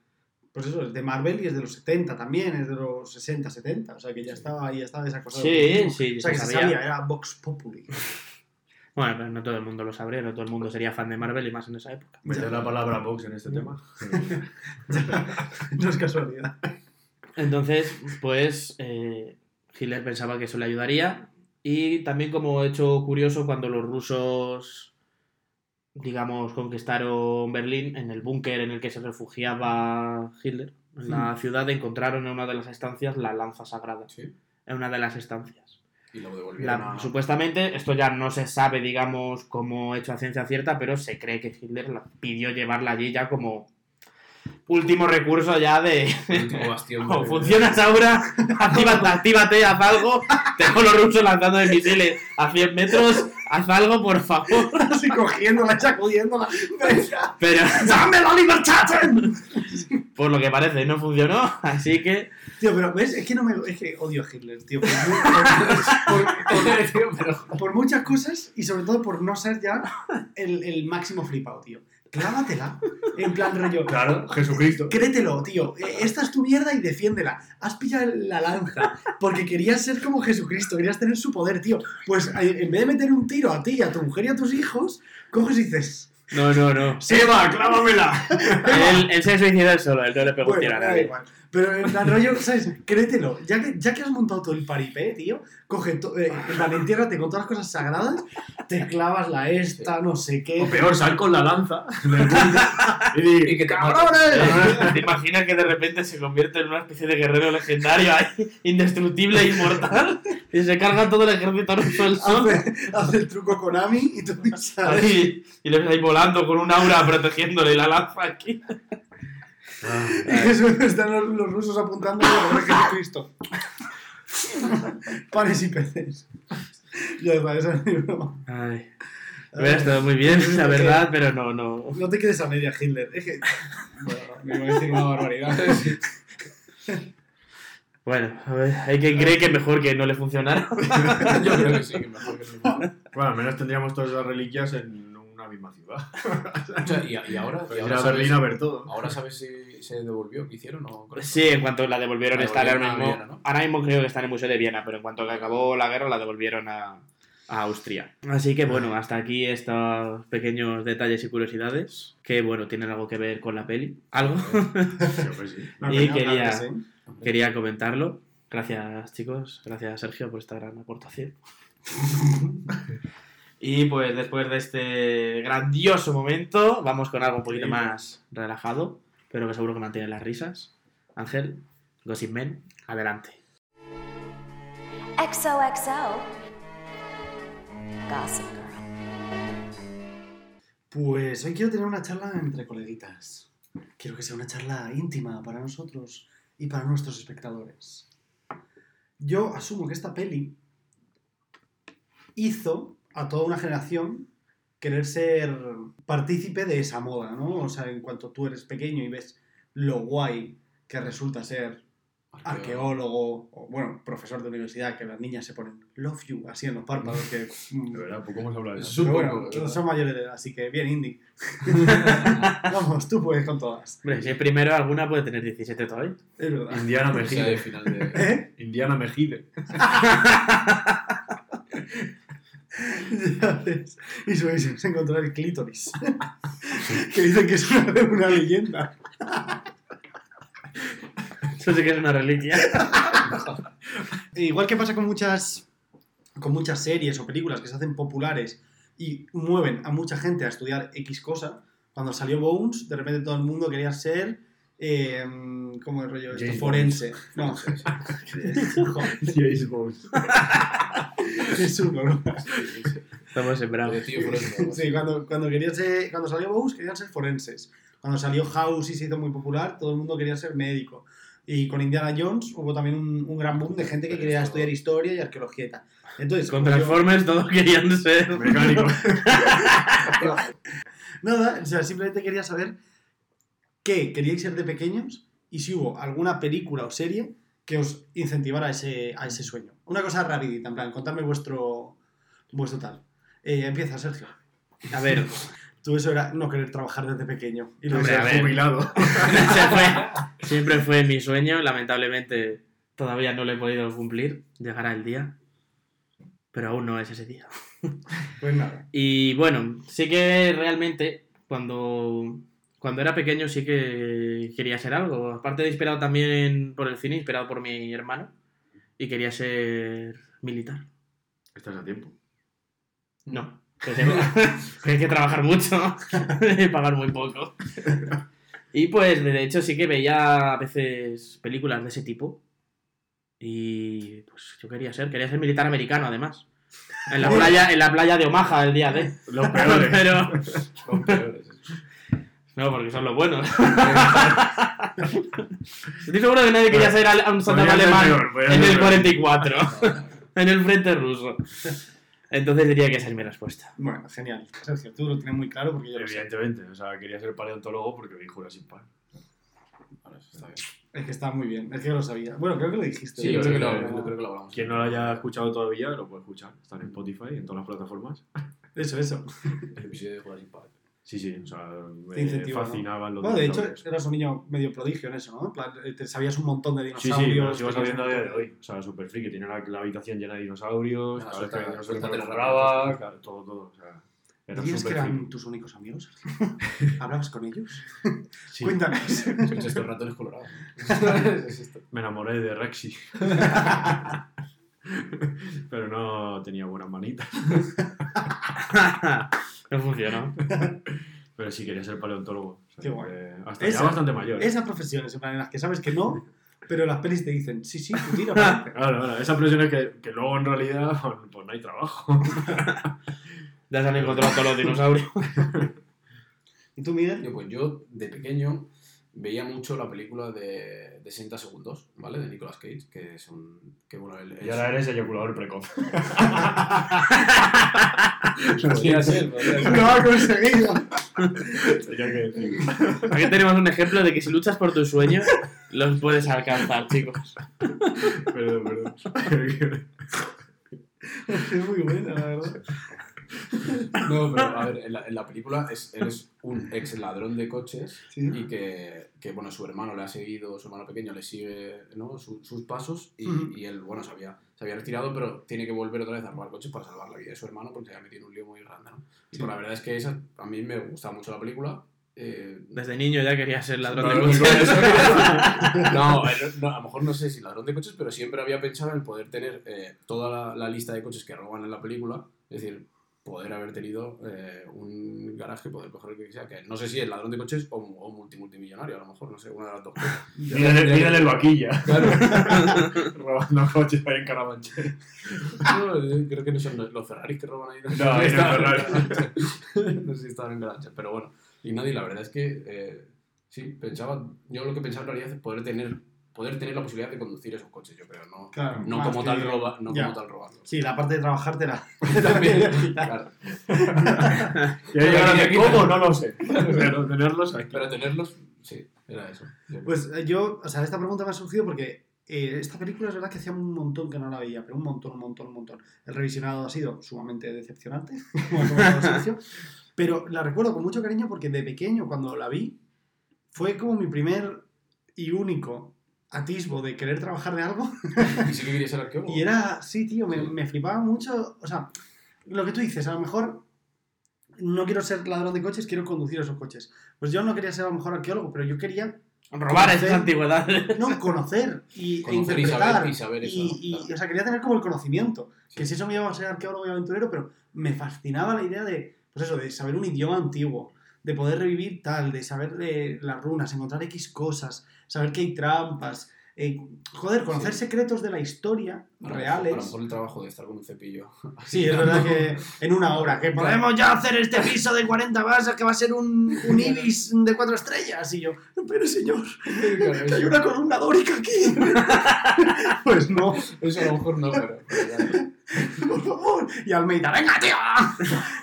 Pues eso, es de Marvel y es de los 70 también, es de los 60, 70. O sea que ya estaba, ya estaba esa cosa. de Sí, sí, O sea que se se sabía. sabía, era Vox Populi. Bueno, pero no todo el mundo lo sabría, no todo el mundo sería fan de Marvel y más en esa época. Meter la palabra Vox en este tema. no es casualidad. Entonces, pues eh, Hitler pensaba que eso le ayudaría. Y también como hecho curioso, cuando los rusos, digamos, conquistaron Berlín, en el búnker en el que se refugiaba Hitler, en la ciudad, encontraron en una de las estancias la lanza sagrada. Sí. En una de las estancias. Y lo devolvieron La- a... Supuestamente, esto ya no se sabe, digamos, como hecho a ciencia cierta, pero se cree que Hitler la pidió llevarla allí ya como último recurso ya de... último bastión de- Oh, funciona Saura, actívate, actívate, haz algo. Tengo los rusos lanzando de misiles a 100 metros, haz algo, por favor. Así cogiéndola sacudiéndola. Pero ¡Dame la libertad! por lo que parece no funcionó, así que Tío, pero ¿ves? Es que no me. Es que odio a Hitler, tío. Por, mu- por- por- por muchas cosas y sobre todo por no ser ya el, el máximo flipado, tío. Clávatela. En plan rollo. Claro, Jesucristo. Créetelo, tío. Esta es tu mierda y defiéndela. Has pillado la lanza porque querías ser como Jesucristo, querías tener su poder, tío. Pues eh, en vez de meter un tiro a ti, a tu mujer y a tus hijos, coges y dices. no, no, no. ¡Eva, clávamela! Él, él se suicidó él solo, él no le pegó un Bueno, tiro a da nadie. igual. Pero en plan rollo, ¿sabes? Créetelo. Ya que, ya que has montado todo el paripé, tío, coge, to- eh, en plan, entiérrate con todas las cosas sagradas, te clavas la esta, no sé qué. O peor, sal con la lanza del y di, Y que te ¡cabrones! ¿Te imaginas que de repente se convierte en una especie de guerrero legendario ahí, indestructible e inmortal? Y se carga todo el ejército ruso al sol. Hace, hace el truco Konami y tú. Ahí, y le ves ahí volando con un aura protegiéndole la lanza aquí. Eso están los, los rusos apuntando a la de Jesucristo. Panes y peces. Ya está, esa es mi broma. Ay. Hubiera estado muy bien, la verdad, pero no, no. No te quedes a media, Hitler. Es que. Bueno, me iba a decir una barbaridad. Bueno, a ver, hay quien cree que mejor que no le funcionara. Yo creo que sí, que mejor que no. Bueno, al menos tendríamos todas esas reliquias en una misma ciudad. O sea, y, y ahora, y ahora a sabes, Berlín a ver todo. ahora sabes si se devolvió, qué hicieron o? Sí, en cuanto la devolvieron La está ahora devolvieron mismo. Viena, ¿no? Ahora mismo creo que está en el Museo de Viena, pero en cuanto que acabó la guerra la devolvieron a, a Austria. Así que bueno, hasta aquí estos pequeños detalles y curiosidades que bueno, tienen algo que ver con la peli. Algo. Que sí. No, Y no, quería- que sí. Quería comentarlo. Gracias chicos, gracias Sergio por esta gran aportación. y pues después de este grandioso momento, vamos con algo un poquito Sí. más relajado, pero que seguro que mantiene las risas. Ángel, Gossip Men, adelante. XOXO. Gossip Girl. Pues hoy quiero tener una charla entre coleguitas. Quiero que sea una charla íntima para nosotros y para nuestros espectadores. Yo asumo que esta peli hizo a toda una generación querer ser partícipe de esa moda, ¿no? O sea, en cuanto tú eres pequeño y ves lo guay que resulta ser arqueólogo o, bueno, profesor de universidad, que las niñas se ponen love you así en los párpados, que... mm, De verdad, poco hemos hablado de Es eso. pero bueno, son mayores de edad, así que bien, Indy. Vamos, tú puedes con todas. Hombre, si es primero, alguna puede tener 17 todavía. Es verdad. Indiana O sea, de Mejide. final de... ¿Eh? Indiana Mejide. Ya ves. Y su deseo es encontrar el clítoris. que dicen que es una, una leyenda. Eso sí que es una reliquia. Igual que pasa con muchas, con muchas series o películas que se hacen populares y mueven a mucha gente a estudiar X cosa, cuando salió Bones, de repente todo el mundo quería ser. Eh, ¿Cómo es rollo esto? Forense. No, Joder, James Bond. es uno, ¿no? Estamos sembrados. Forense. Sí, cuando, cuando, querían ser- cuando salió Bones querían ser forenses. Cuando salió House y se hizo muy popular, todo el mundo quería ser médico. Y con Indiana Jones hubo también un, un gran boom de gente que Pero quería estudiar historia y arqueología y tal. Entonces, Con como yo- Transformers todos querían ser. Mecánico. Nada, o sea, simplemente quería saber qué queríais ser de pequeños y si hubo alguna película o serie que os incentivara a ese, a ese sueño. Una cosa rapidita, en plan, contadme vuestro, vuestro tal. Eh, empieza, Sergio. A ver, Tú eso era no querer trabajar desde pequeño. Y lo ser. Jubilado. fue- siempre fue mi sueño. Lamentablemente todavía no lo he podido cumplir. Llegará el día. Pero aún no es ese día. Pues nada. Y bueno, sí que realmente cuando, cuando era pequeño sí que quería ser algo. Aparte de inspirado también por el cine, inspirado por mi hermano. Y quería ser militar. Estás a tiempo. No. Que tengo- que hay que trabajar mucho y pagar muy poco. Y pues de hecho sí que veía a veces películas de ese tipo. Y pues yo quería ser, quería ser militar americano además. En la playa, en la playa de Omaha el día de. Los peores. Pero. Son peores. No, porque son los buenos. Estoy seguro que nadie quería ser al- un soldado alemán en el peor. 44, en el frente ruso. Entonces diría que esa es mi respuesta. Bueno, genial. Sergio, tú lo tienes muy claro porque yo lo sé. Evidentemente. O sea, quería ser paleontólogo porque vi Jurassic Park. Vale, eso está bien. Es que está muy bien, es que yo lo sabía. Bueno, creo que lo dijiste. Sí, yo creo que lo, yo creo que lo hablamos. Quien no lo haya escuchado todavía lo puede escuchar. Están en Spotify, en todas las plataformas. Eso, eso. El episodio de Jurassic Park. Sí, sí. O sea, Te me incentiva, ¿no? fascinaban los Bueno, de hecho, eras un niño medio prodigio en eso, ¿no? En plan, eh, te sabías un montón de Sí, dinosaurios. sí, me lo sigo sabiendo a día de hoy. O sea, super friki. Tiene la, la habitación llena de dinosaurios. Ah, cada vez que había dinosaurios compraba. claro, Todo, todo. O sea, era ¿Dirías que súper eran friki. tus únicos amigos? ¿Hablabas con ellos? Sí. Cuéntanos. Estos ratones colorados. es esto. Me enamoré de Rexy. Pero no tenía buenas manitas. No funcionó. Pero sí quería ser paleontólogo. O sea, Qué guay. que Hasta Esa- ya bastante mayor. ¿eh? Esas profesiones, en plan, en las que sabes que no, pero las pelis te dicen, sí, sí, tú tira. Claro, claro, esa presión es que, que luego en realidad pues, pues no hay trabajo. Ya se han encontrado todos los dinosaurios. ¿Y tú, Miguel? Yo, pues yo, de pequeño, veía mucho la película de, de 60 segundos, ¿vale? De Nicolas Cage, que es un... Que, bueno, él, Y ahora eres eyaculador precoz. Podría ser, podría ser. ¡Lo ha conseguido! Aquí tenemos un ejemplo de que si luchas por tus sueños, los puedes alcanzar, chicos. Perdón, perdón. Es muy buena, la verdad. No, pero a ver, en la, en la película es, él es un ex ladrón de coches Sí. y que, que, bueno, su hermano le ha seguido, su hermano pequeño le sigue ¿no? Su- sus pasos y, Ujú. y él, bueno, se había, se había retirado, pero tiene que volver otra vez a robar coches para salvar la vida de su hermano porque se había metido en un lío muy grande, ¿no? Y Sí. pues la verdad es que esa, a mí me gusta mucho la película. eh, Desde niño ya quería ser ladrón de coches. no, eh, no, a lo mejor no sé si ladrón de coches, pero siempre había pensado en poder tener eh, toda la, la lista de coches que roban en la película. Es decir, poder haber tenido eh, un garaje, poder coger el que sea. Que no sé si es ladrón de coches o, o multi, multimillonario, a lo mejor, no sé, una de las dos cosas. Mírale, el vaquilla. Claro. Robando coches ahí en Carabanchel. No, yo creo que no son los Ferraris que roban ahí. No, no Ferrari. no sé si estaban en Garancha, pero bueno. Y nadie, la verdad es que eh, sí, pensaba, yo lo que pensaba en realidad es poder tener poder tener la posibilidad de conducir esos coches, yo creo, ¿no? Claro, No como, que- tal roba, no ya. como tal robarlos. Sí, la parte de trabajar te la... También, claro. Y ahí ahora de aquí, cómo, no lo sé. Pero tenerlos aquí. Pero tenerlos, sí, era eso. Pues yo, o sea, esta pregunta me ha surgido porque eh, esta película es verdad que hacía un montón que no la veía, pero un montón, un montón, un montón. El revisionado ha sido sumamente decepcionante, pero la recuerdo con mucho cariño porque de pequeño, cuando la vi, fue como mi primer y único atisbo de querer trabajar de algo. ¿Y sí que quería ser arqueólogo? Y era, sí, tío, me, me flipaba mucho. O sea, lo que tú dices, a lo mejor no quiero ser ladrón de coches, quiero conducir esos coches. Pues yo no quería ser a lo mejor arqueólogo, pero yo quería Robar Conocer- esas antigüedades. no, conocer y, e Conocer y interpretar. saber- y saber eso, y- ¿no? y- Claro. o sea, quería tener como el conocimiento. Sí. Que si eso me iba a ser arqueólogo y aventurero, pero me fascinaba la idea de, pues eso, de saber un idioma antiguo, de poder revivir tal, de saber de las runas, encontrar X cosas, saber que hay trampas. eh, joder, conocer Sí. secretos de la historia A reales. A lo mejor el trabajo de estar con un cepillo. Sí, es verdad que en una hora, que podemos ya hacer este piso de 40 basas que va a ser un, un ibis de cuatro estrellas. Y yo, pero señor, que hay una columna dórica aquí. pues no, Eso a lo mejor no, pero. pero ya. por favor. Y Almeida, venga, tío,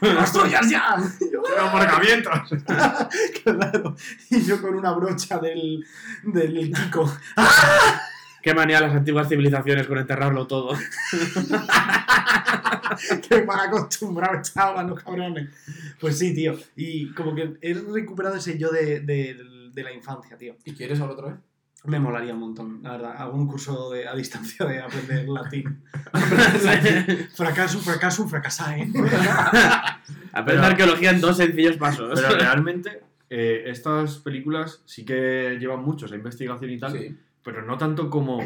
que construyas ya. Y yo, ¡Pero aparcamientos! claro. Y yo con una brocha del, del Kiko. Qué manía las antiguas civilizaciones con enterrarlo todo. que mal acostumbrado estaban los cabrones. Pues sí, tío. Y como que he recuperado ese yo de, de- de la infancia, tío. ¿Y quieres ahora otra vez? Me molaría un montón, la verdad. Algún curso de, a distancia de aprender latín. fracaso, fracaso, fracasar, ¿eh? Aprender Pero- arqueología en dos sencillos pasos. Pero realmente, eh, estas películas sí que llevan mucho esa investigación y tal, Sí. pero no tanto como,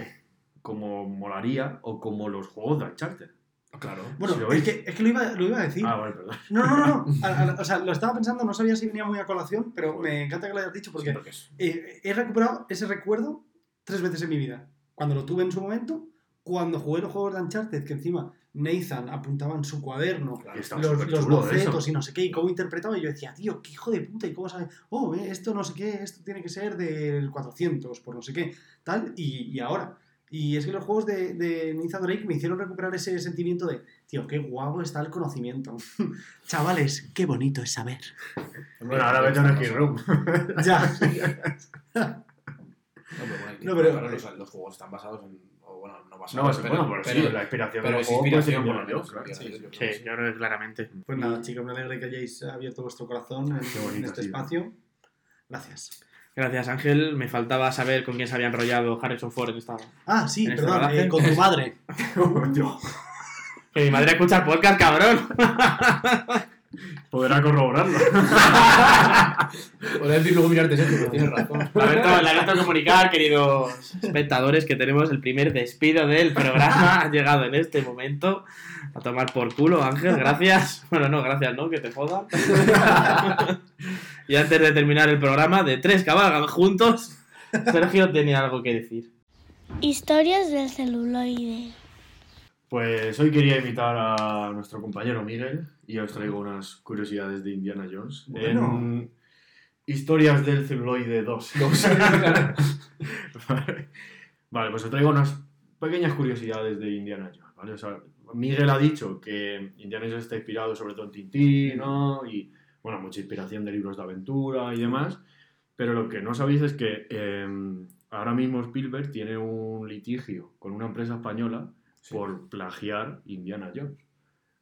como molaría o como los juegos de Uncharted. Claro. Bueno, Si es que, es que lo, iba, lo iba a decir. Ah, vale, perdón. No, no, no. no. A- a- o sea, lo estaba pensando, no sabía si venía muy a colación, pero me encanta que lo hayas dicho porque Sí, porque es- eh, he recuperado ese recuerdo tres veces en mi vida. Cuando lo tuve en su momento, cuando jugué los juegos de Uncharted, que encima Nathan apuntaba en su cuaderno claro. Los, los bocetos y no sé qué, y cómo interpretaba, y yo decía, tío, qué hijo de puta, y cómo sabe, oh, eh, esto no sé qué, esto tiene que ser del 400, por no sé qué, tal, y, y ahora. Y es que los juegos de, de Nathan Drake me hicieron recuperar ese sentimiento de, tío, qué guapo está el conocimiento. Chavales, qué bonito es saber. Bueno, ahora vete a un room. ya. No, pero bueno, No, pero- claro, los, los juegos están basados en. O bueno, no No, basados. es- pero, bueno, pero, pero- sí, la inspiración pero de es los inspiración por lo Indiana menos. Jones, claro. Sí, yo creo Sí, que claramente. Pues nada, chicos, me alegra que hayáis abierto vuestro corazón en, Qué bonito en este espacio. Gracias. Gracias, Ángel. Me faltaba saber con quién se había enrollado Harrison Ford en esta. Ah, sí, ¿En este perdón, eh, con tu madre. Que mi madre escucha el podcast, cabrón. Podrá corroborarlo. Podría decir luego mirarte eso, pero tienes razón. Lamento, lamento comunicar, queridos espectadores, que tenemos el primer despido del programa. Ha llegado en este momento. A tomar por culo, Ángel, gracias. Bueno, no, gracias, ¿no? Que te jodan. y antes de terminar el programa, de tres cabalgan juntos, Sergio tenía algo que decir. Historias del celuloide. Pues hoy quería invitar a nuestro compañero Miguel y os traigo unas curiosidades de Indiana Jones. Bueno. En Historias del celuloide 2. vale. Vale, pues os traigo unas pequeñas curiosidades de Indiana Jones. ¿vale? O sea, Miguel ha dicho que Indiana Jones está inspirado sobre todo en Tintín, ¿no? Y, bueno, mucha inspiración de libros de aventura y demás. Pero lo que no sabéis es que eh, ahora mismo Spielberg tiene un litigio con una empresa española por plagiar Indiana Jones.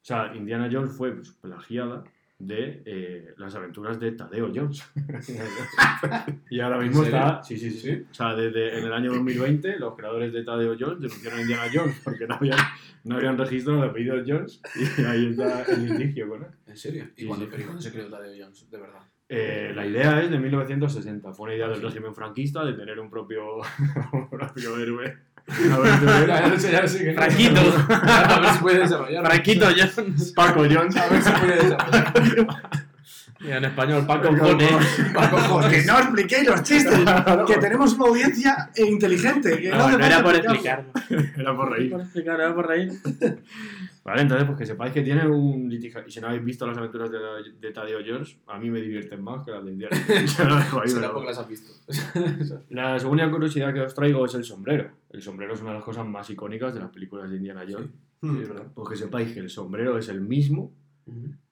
O sea, Indiana Jones fue pues, plagiada de eh, las aventuras de Tadeo Jones. y ahora mismo está. Sí, sí, sí, sí. O sea, desde en el año 2020, los creadores de Tadeo Jones denunciaron a Indiana Jones porque no habían, no habían registrado el apellido Jones y ahí está el litigio con él. ¿En serio? ¿Y Sí, cuándo, sí. pero ¿y cuándo se creó Tadeo Jones? De verdad. Eh, la idea es de 1960. Fue una idea del régimen franquista de tener un propio, un propio héroe. Aventurero. Franquito. A ver si puede desarrollar. Franquito Jones. Paco Jones. A ver si puede desarrollar. En español, Paco Paco Jones. Que no expliquéis los chistes. que tenemos una audiencia inteligente. Que no, No, era por explicarlo. Era por reír. Por explicar, era por reír. Vale, entonces pues que sepáis que tiene un litiga- Y si no habéis visto las aventuras de, de Tadeo George, a mí me divierten más que las de Indiana. Ya lo dejo ahí, Será pero- porque las has visto. La segunda curiosidad que os traigo es el sombrero. El sombrero es una de las cosas más icónicas de las películas de Indiana Jones. Hmm. es verdad. Pues que sepáis que el sombrero es el mismo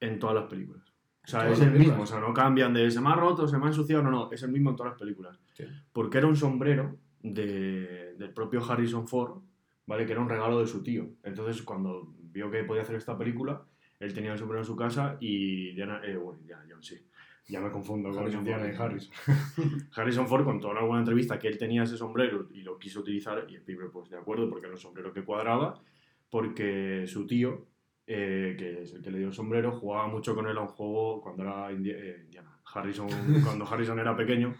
en todas las películas. O sea, es el mismo, o sea, no cambian de se me ha roto, se me ha ensuciado, no, no, es el mismo en todas las películas. Sí. Porque era un sombrero de- del propio Harrison Ford, ¿vale? Que era un regalo de su tío. Entonces, cuando vio que podía hacer esta película, él tenía el sombrero en su casa y Diana, eh, bueno, Jones, sí. Ya me confundo con Harrison Ford. y Harrison. Harrison Ford contó en alguna entrevista que él tenía ese sombrero y lo quiso utilizar y Spielberg, pues de acuerdo, porque era un sombrero que cuadraba, porque su tío, eh, que es el que le dio el sombrero, jugaba mucho con él a un juego cuando era eh, Indiana. Harrison, cuando Harrison era pequeño,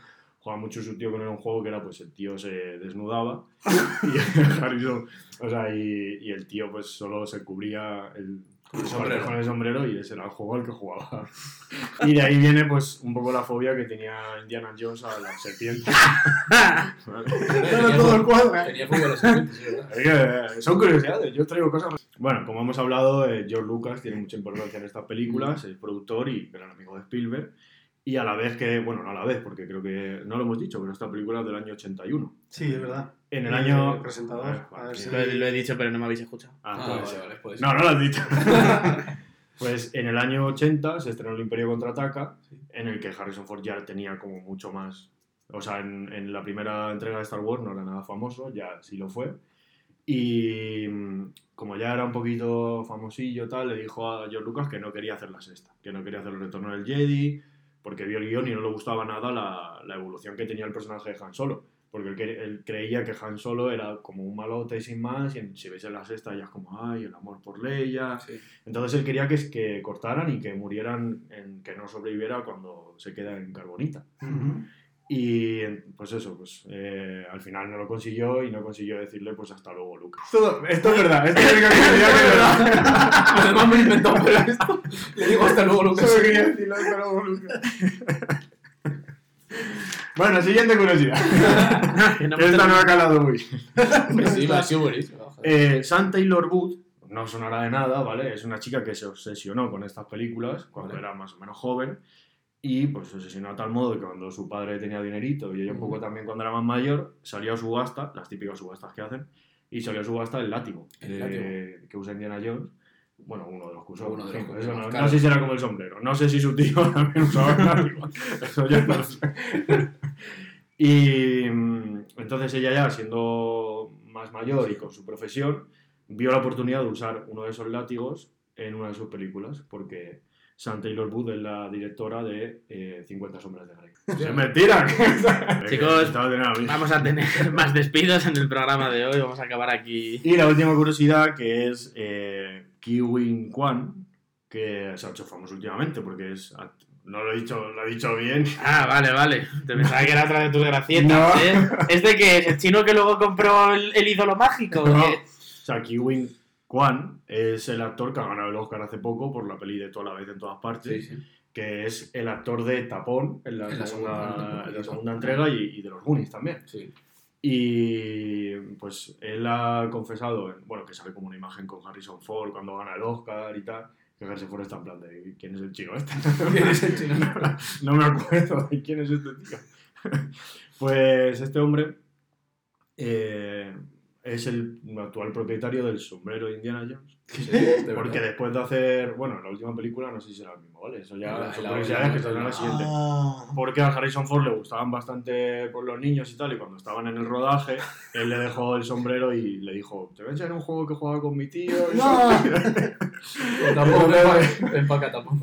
jugaba mucho su tío con él un juego que era, pues el tío se desnudaba y Harrison, o sea, y, y el tío pues solo se cubría el, Con el sombrero. con el sombrero y ese era el juego al que jugaba. Y de ahí viene pues un poco la fobia que tenía Indiana Jones a la serpiente. Cuadro, ¿eh? Tenía a serpientes, verdad. Eh, son curiosidades, yo traigo cosas. Bueno, como hemos hablado, eh, George Lucas tiene mucha importancia en estas películas, es productor y gran amigo de Spielberg. Y a la vez que, bueno, no a la vez, porque creo que no lo hemos dicho, pero esta película es del año 81. Sí, es verdad. En el año. presentador, Ah, a ver si- Lo, he- lo he dicho, pero no me habéis escuchado. Ah, Ah, puede vale, vale, puede No, no lo has dicho. pues en el año 80 se estrenó El Imperio Contraataca, en el que Harrison Ford ya tenía como mucho más. O sea, en, en la primera entrega de Star Wars no era nada famoso, ya sí lo fue. Y mm, como ya era un poquito famosillo, tal, le dijo a George Lucas que no quería hacer la sexta, que no quería hacer el retorno del Jedi, porque vio el guion y no le gustaba nada la, la evolución que tenía el personaje de Han Solo. Porque él, creía que Han Solo era como un malote sin más, y en- si ves en la sexta ya es como, ay, el amor por Leia. Sí. Entonces él quería que, que cortaran y que murieran, en, que no sobreviviera cuando se queda en carbonita. Y pues eso, pues eh, al final no lo consiguió y no consiguió decirle pues hasta luego, Lucas. esto es verdad, esto es lo que quería que es verdad. Además me he inventado pero esto. Le digo hasta luego, Lucas. Solo quería decirle hasta luego, Lucas. Bueno, siguiente curiosidad. Que no me Esta no ha calado muy. Pues sí, me ha sido buenísimo. Eh, Sam Taylor Wood, no sonará de nada, ¿vale? Es una chica que se obsesionó con estas películas cuando Vale. era más o menos joven y pues se obsesionó a tal modo que cuando su padre tenía dinerito y ella un poco también cuando era más mayor, salió a subasta, las típicas subastas que hacen, y salió a subasta el látigo, El eh, látigo. que usa Indiana Jones. Bueno, uno de los que usó. Uno de los que no, no sé si era como el sombrero. No sé si su tío también usaba el látigo. Eso ya no sé. Y mm, entonces ella ya siendo más mayor y con su profesión, vio la oportunidad de usar uno de esos látigos en una de sus películas, porque Sam Taylor Wood es la directora de eh, 50 sombras de Grey. ¡Es mentira! Chicos, Estaba de nada, mira. Vamos a tener más despidos en el programa de hoy. Vamos a acabar aquí. Y la última curiosidad que es eh, Kiwin Kwan, que se ha hecho famoso últimamente porque es... No lo he dicho, lo he dicho bien. Ah, vale, vale. Te pensaba que era otra de tus gracietas, No. ¿eh? ¿Es de que es el chino que luego compró el, el ídolo mágico? o No. O sea, Kiwin Kwan es el actor que ha ganado el Oscar hace poco por la peli de toda la vez en todas partes, Sí, sí. que es el actor de Tapón en la, En la segunda, segunda, en la segunda entrega y, y de los Goonies también. Sí. Y pues él ha confesado, en- bueno, que sale como una imagen con Harrison Ford cuando gana el Oscar y tal, que Harrison Ford está en plan de ¿quién es el chino este? ¿Quién es el chino? no me acuerdo de quién es este tío. pues este hombre eh, es el actual propietario del sombrero de Indiana Jones. Sí, de Porque después de hacer, bueno, la última película no sé si será el mismo, ¿vale? Eso ya son en la- curiosidades que saldrán la- siguiente. Ah. Porque a Harrison Ford le gustaban bastante por los niños y tal, y cuando estaban en el rodaje, él le dejó el sombrero y le dijo, te voy a enseñar un juego que jugaba con mi tío. y No. Pues empaca- empaca tampoco.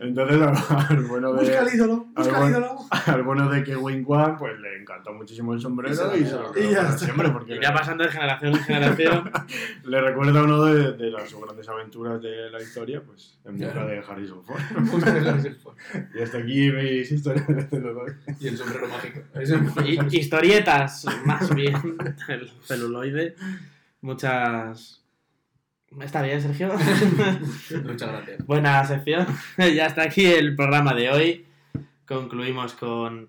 Entonces, al bueno Busca de, el ídolo, busca Algo- el ídolo. al bueno de que Wing Wan, pues le encantó muchísimo el sombrero Y se lo quedó. ya siempre, porque le, pasando de generación en generación. le recuerda a uno de, de las grandes aventuras de la historia, pues en busca de Harrison Ford. Y hasta aquí mis historias de celuloide. Y el sombrero mágico. Historietas, más bien, el celuloide. Muchas. ¿Está bien, Sergio? Muchas gracias. Buena sección. ya está aquí el programa de hoy. Concluimos con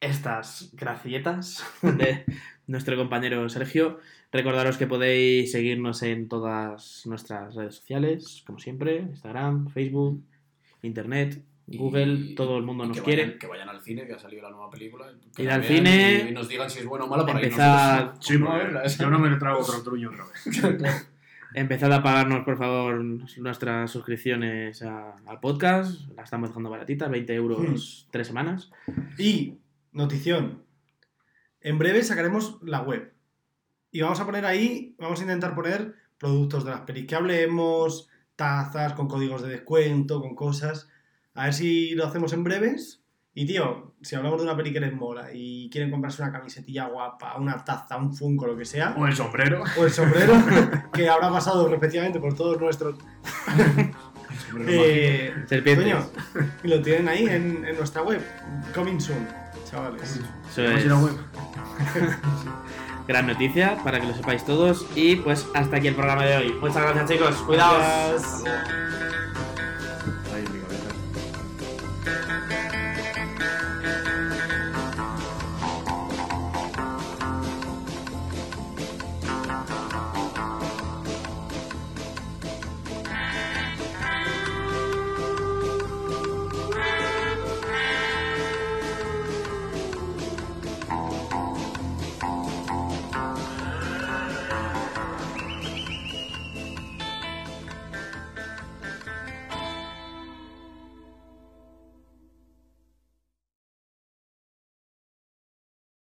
estas gracietas de nuestro compañero Sergio. Recordaros que podéis seguirnos en todas nuestras redes sociales, como siempre, Instagram, Facebook, Internet, Y- Google, todo el mundo nos que quiere. Vayan, que vayan al cine, que ha salido la nueva película. que Ir al cine, Y, y nos digan si es buena o mala para empezar- irnos Sí, No, yo no me lo trago otro truño otra vez. Empezad a pagarnos, por favor, nuestras suscripciones a- al podcast. La estamos dejando baratita, 20 euros tres semanas. Y, notición, en breve sacaremos la web. Y vamos a poner ahí, vamos a intentar poner productos de las pelis que hablemos, tazas con códigos de descuento, con cosas. A ver si lo hacemos en breves. Y tío, si hablamos de una peli que les mola y quieren comprarse una camisetilla guapa, una taza, un funko, lo que sea, O el sombrero. o el sombrero, que habrá pasado respectivamente por todos nuestros... Eh, Serpientes. coño, y lo tienen ahí en, en nuestra web. Coming soon, chavales. Eso es Vamos a ir a web. gran noticia para que lo sepáis todos. Y pues hasta aquí el programa de hoy. Muchas gracias, chicos. Cuidaos. Gracias.